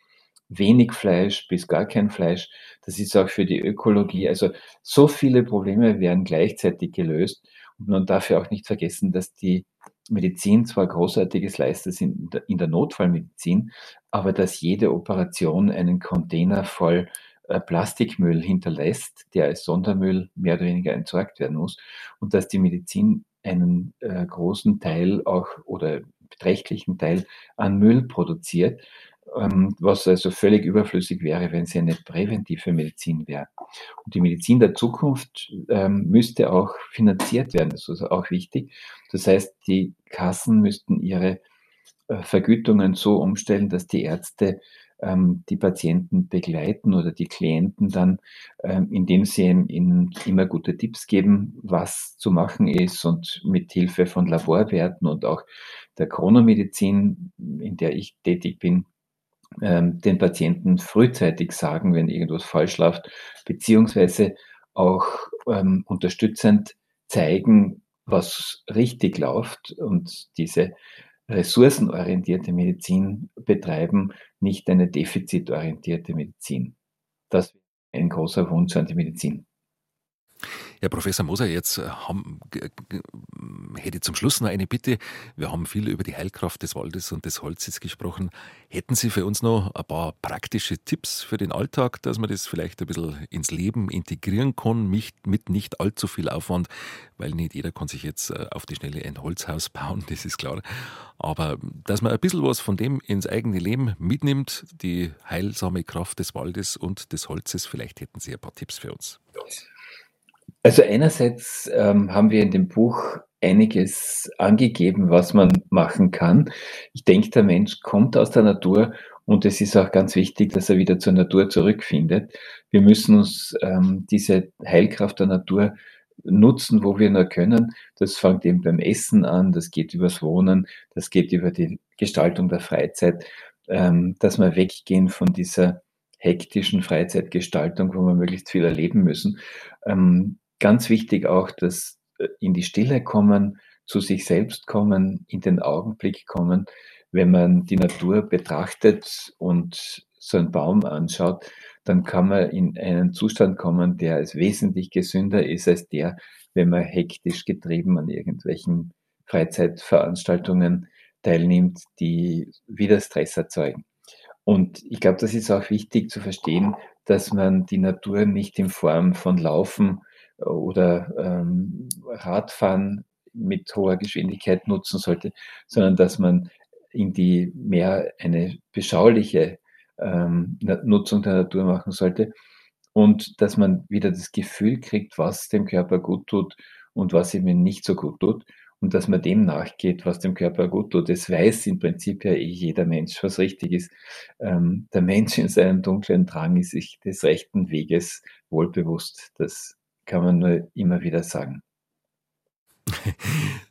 wenig Fleisch bis gar kein Fleisch. Das ist auch für die Ökologie. Also so viele Probleme werden gleichzeitig gelöst. Und man darf ja auch nicht vergessen, dass die Medizin zwar großartiges leistet in der, in der Notfallmedizin, aber dass jede Operation einen Container voll Plastikmüll hinterlässt, der als Sondermüll mehr oder weniger entsorgt werden muss und dass die Medizin einen äh, großen Teil auch oder beträchtlichen Teil an Müll produziert, ähm, was also völlig überflüssig wäre, wenn sie eine präventive Medizin wäre. Und die Medizin der Zukunft ähm, müsste auch finanziert werden, das ist auch wichtig. Das heißt, die Kassen müssten ihre äh, Vergütungen so umstellen, dass die Ärzte die Patienten begleiten oder die Klienten dann, ähm, indem sie ihnen immer gute Tipps geben, was zu machen ist und mit Hilfe von Laborwerten und auch der Chronomedizin, in der ich tätig bin, ähm, den Patienten frühzeitig sagen, wenn irgendwas falsch läuft, beziehungsweise auch ähm, unterstützend zeigen, was richtig läuft und diese ressourcenorientierte Medizin betreiben, nicht eine defizitorientierte Medizin. Das ist ein großer Wunsch an die Medizin. Herr Professor Moser, jetzt äh, haben, hätte ich zum Schluss noch eine Bitte. Wir haben viel über die Heilkraft des Waldes und des Holzes gesprochen. Hätten Sie für uns noch ein paar praktische Tipps für den Alltag, dass man das vielleicht ein bisschen ins Leben integrieren kann, mit nicht allzu viel Aufwand, weil nicht jeder kann sich jetzt äh, auf die Schnelle ein Holzhaus bauen, [LAUGHS] das ist klar. Aber dass man ein bisschen was von dem ins eigene Leben mitnimmt, die heilsame Kraft des Waldes und des Holzes, vielleicht hätten Sie ein paar Tipps für uns. Also einerseits ähm, haben wir in dem Buch einiges angegeben, was man machen kann. Ich denke, der Mensch kommt aus der Natur und es ist auch ganz wichtig, dass er wieder zur Natur zurückfindet. Wir müssen uns ähm, diese Heilkraft der Natur nutzen, wo wir nur können. Das fängt eben beim Essen an, das geht übers Wohnen, das geht über die Gestaltung der Freizeit, ähm, dass wir weggehen von dieser hektischen Freizeitgestaltung, wo wir möglichst viel erleben müssen. Ähm, Ganz wichtig auch, dass äh, in die Stille kommen, zu sich selbst kommen, in den Augenblick kommen. Wenn man die Natur betrachtet und so einen Baum anschaut, dann kann man in einen Zustand kommen, der als wesentlich gesünder ist als der, wenn man hektisch getrieben an irgendwelchen Freizeitveranstaltungen teilnimmt, die wieder Stress erzeugen. Und ich glaube, das ist auch wichtig zu verstehen, dass man die Natur nicht in Form von Laufen oder ähm, Radfahren mit hoher Geschwindigkeit nutzen sollte, sondern dass man in die mehr eine beschauliche ähm, Nutzung der Natur machen sollte und dass man wieder das Gefühl kriegt, was dem Körper gut tut und was ihm nicht so gut tut und dass man dem nachgeht, was dem Körper gut tut. Das weiß im Prinzip ja eh jeder Mensch, was richtig ist. Ähm, der Mensch in seinem dunklen Drang ist sich des rechten Weges wohlbewusst. Das kann man nur immer wieder sagen. [LAUGHS]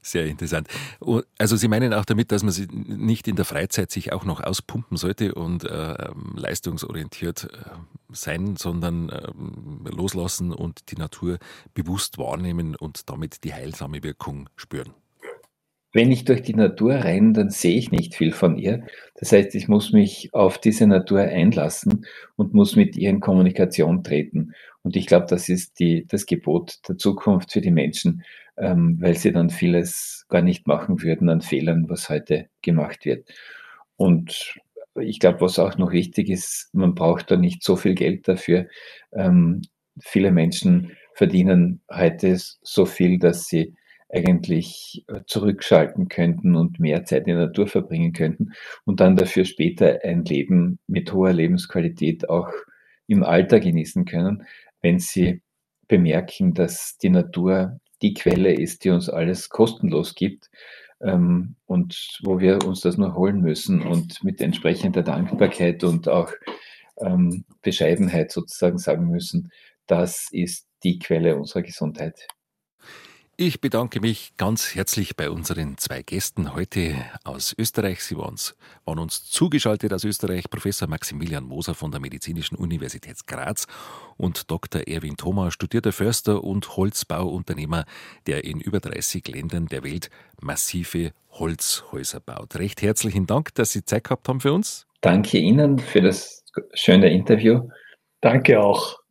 Sehr interessant. Also Sie meinen auch damit, dass man sich nicht in der Freizeit sich auch noch auspumpen sollte und äh, leistungsorientiert äh, sein, sondern äh, loslassen und die Natur bewusst wahrnehmen und damit die heilsame Wirkung spüren. Wenn ich durch die Natur renne, dann sehe ich nicht viel von ihr. Das heißt, ich muss mich auf diese Natur einlassen und muss mit ihr in Kommunikation treten. Und ich glaube, das ist die, das Gebot der Zukunft für die Menschen, ähm, weil sie dann vieles gar nicht machen würden an Fehlern, was heute gemacht wird. Und ich glaube, was auch noch wichtig ist, man braucht da nicht so viel Geld dafür. Ähm, viele Menschen verdienen heute so viel, dass sie eigentlich äh, zurückschalten könnten und mehr Zeit in der Natur verbringen könnten und dann dafür später ein Leben mit hoher Lebensqualität auch im Alter genießen können wenn sie bemerken, dass die Natur die Quelle ist, die uns alles kostenlos gibt ähm, und wo wir uns das nur holen müssen und mit entsprechender Dankbarkeit und auch ähm, Bescheidenheit sozusagen sagen müssen, das ist die Quelle unserer Gesundheit. Ich bedanke mich ganz herzlich bei unseren zwei Gästen heute aus Österreich. Sie waren uns, waren uns zugeschaltet aus Österreich, Professor Maximilian Moser von der Medizinischen Universität Graz und Dr. Erwin Thoma, studierter Förster und Holzbauunternehmer, der in über 30 Ländern der Welt massive Holzhäuser baut. Recht herzlichen Dank, dass Sie Zeit gehabt haben für uns. Danke Ihnen für das schöne Interview. Danke auch.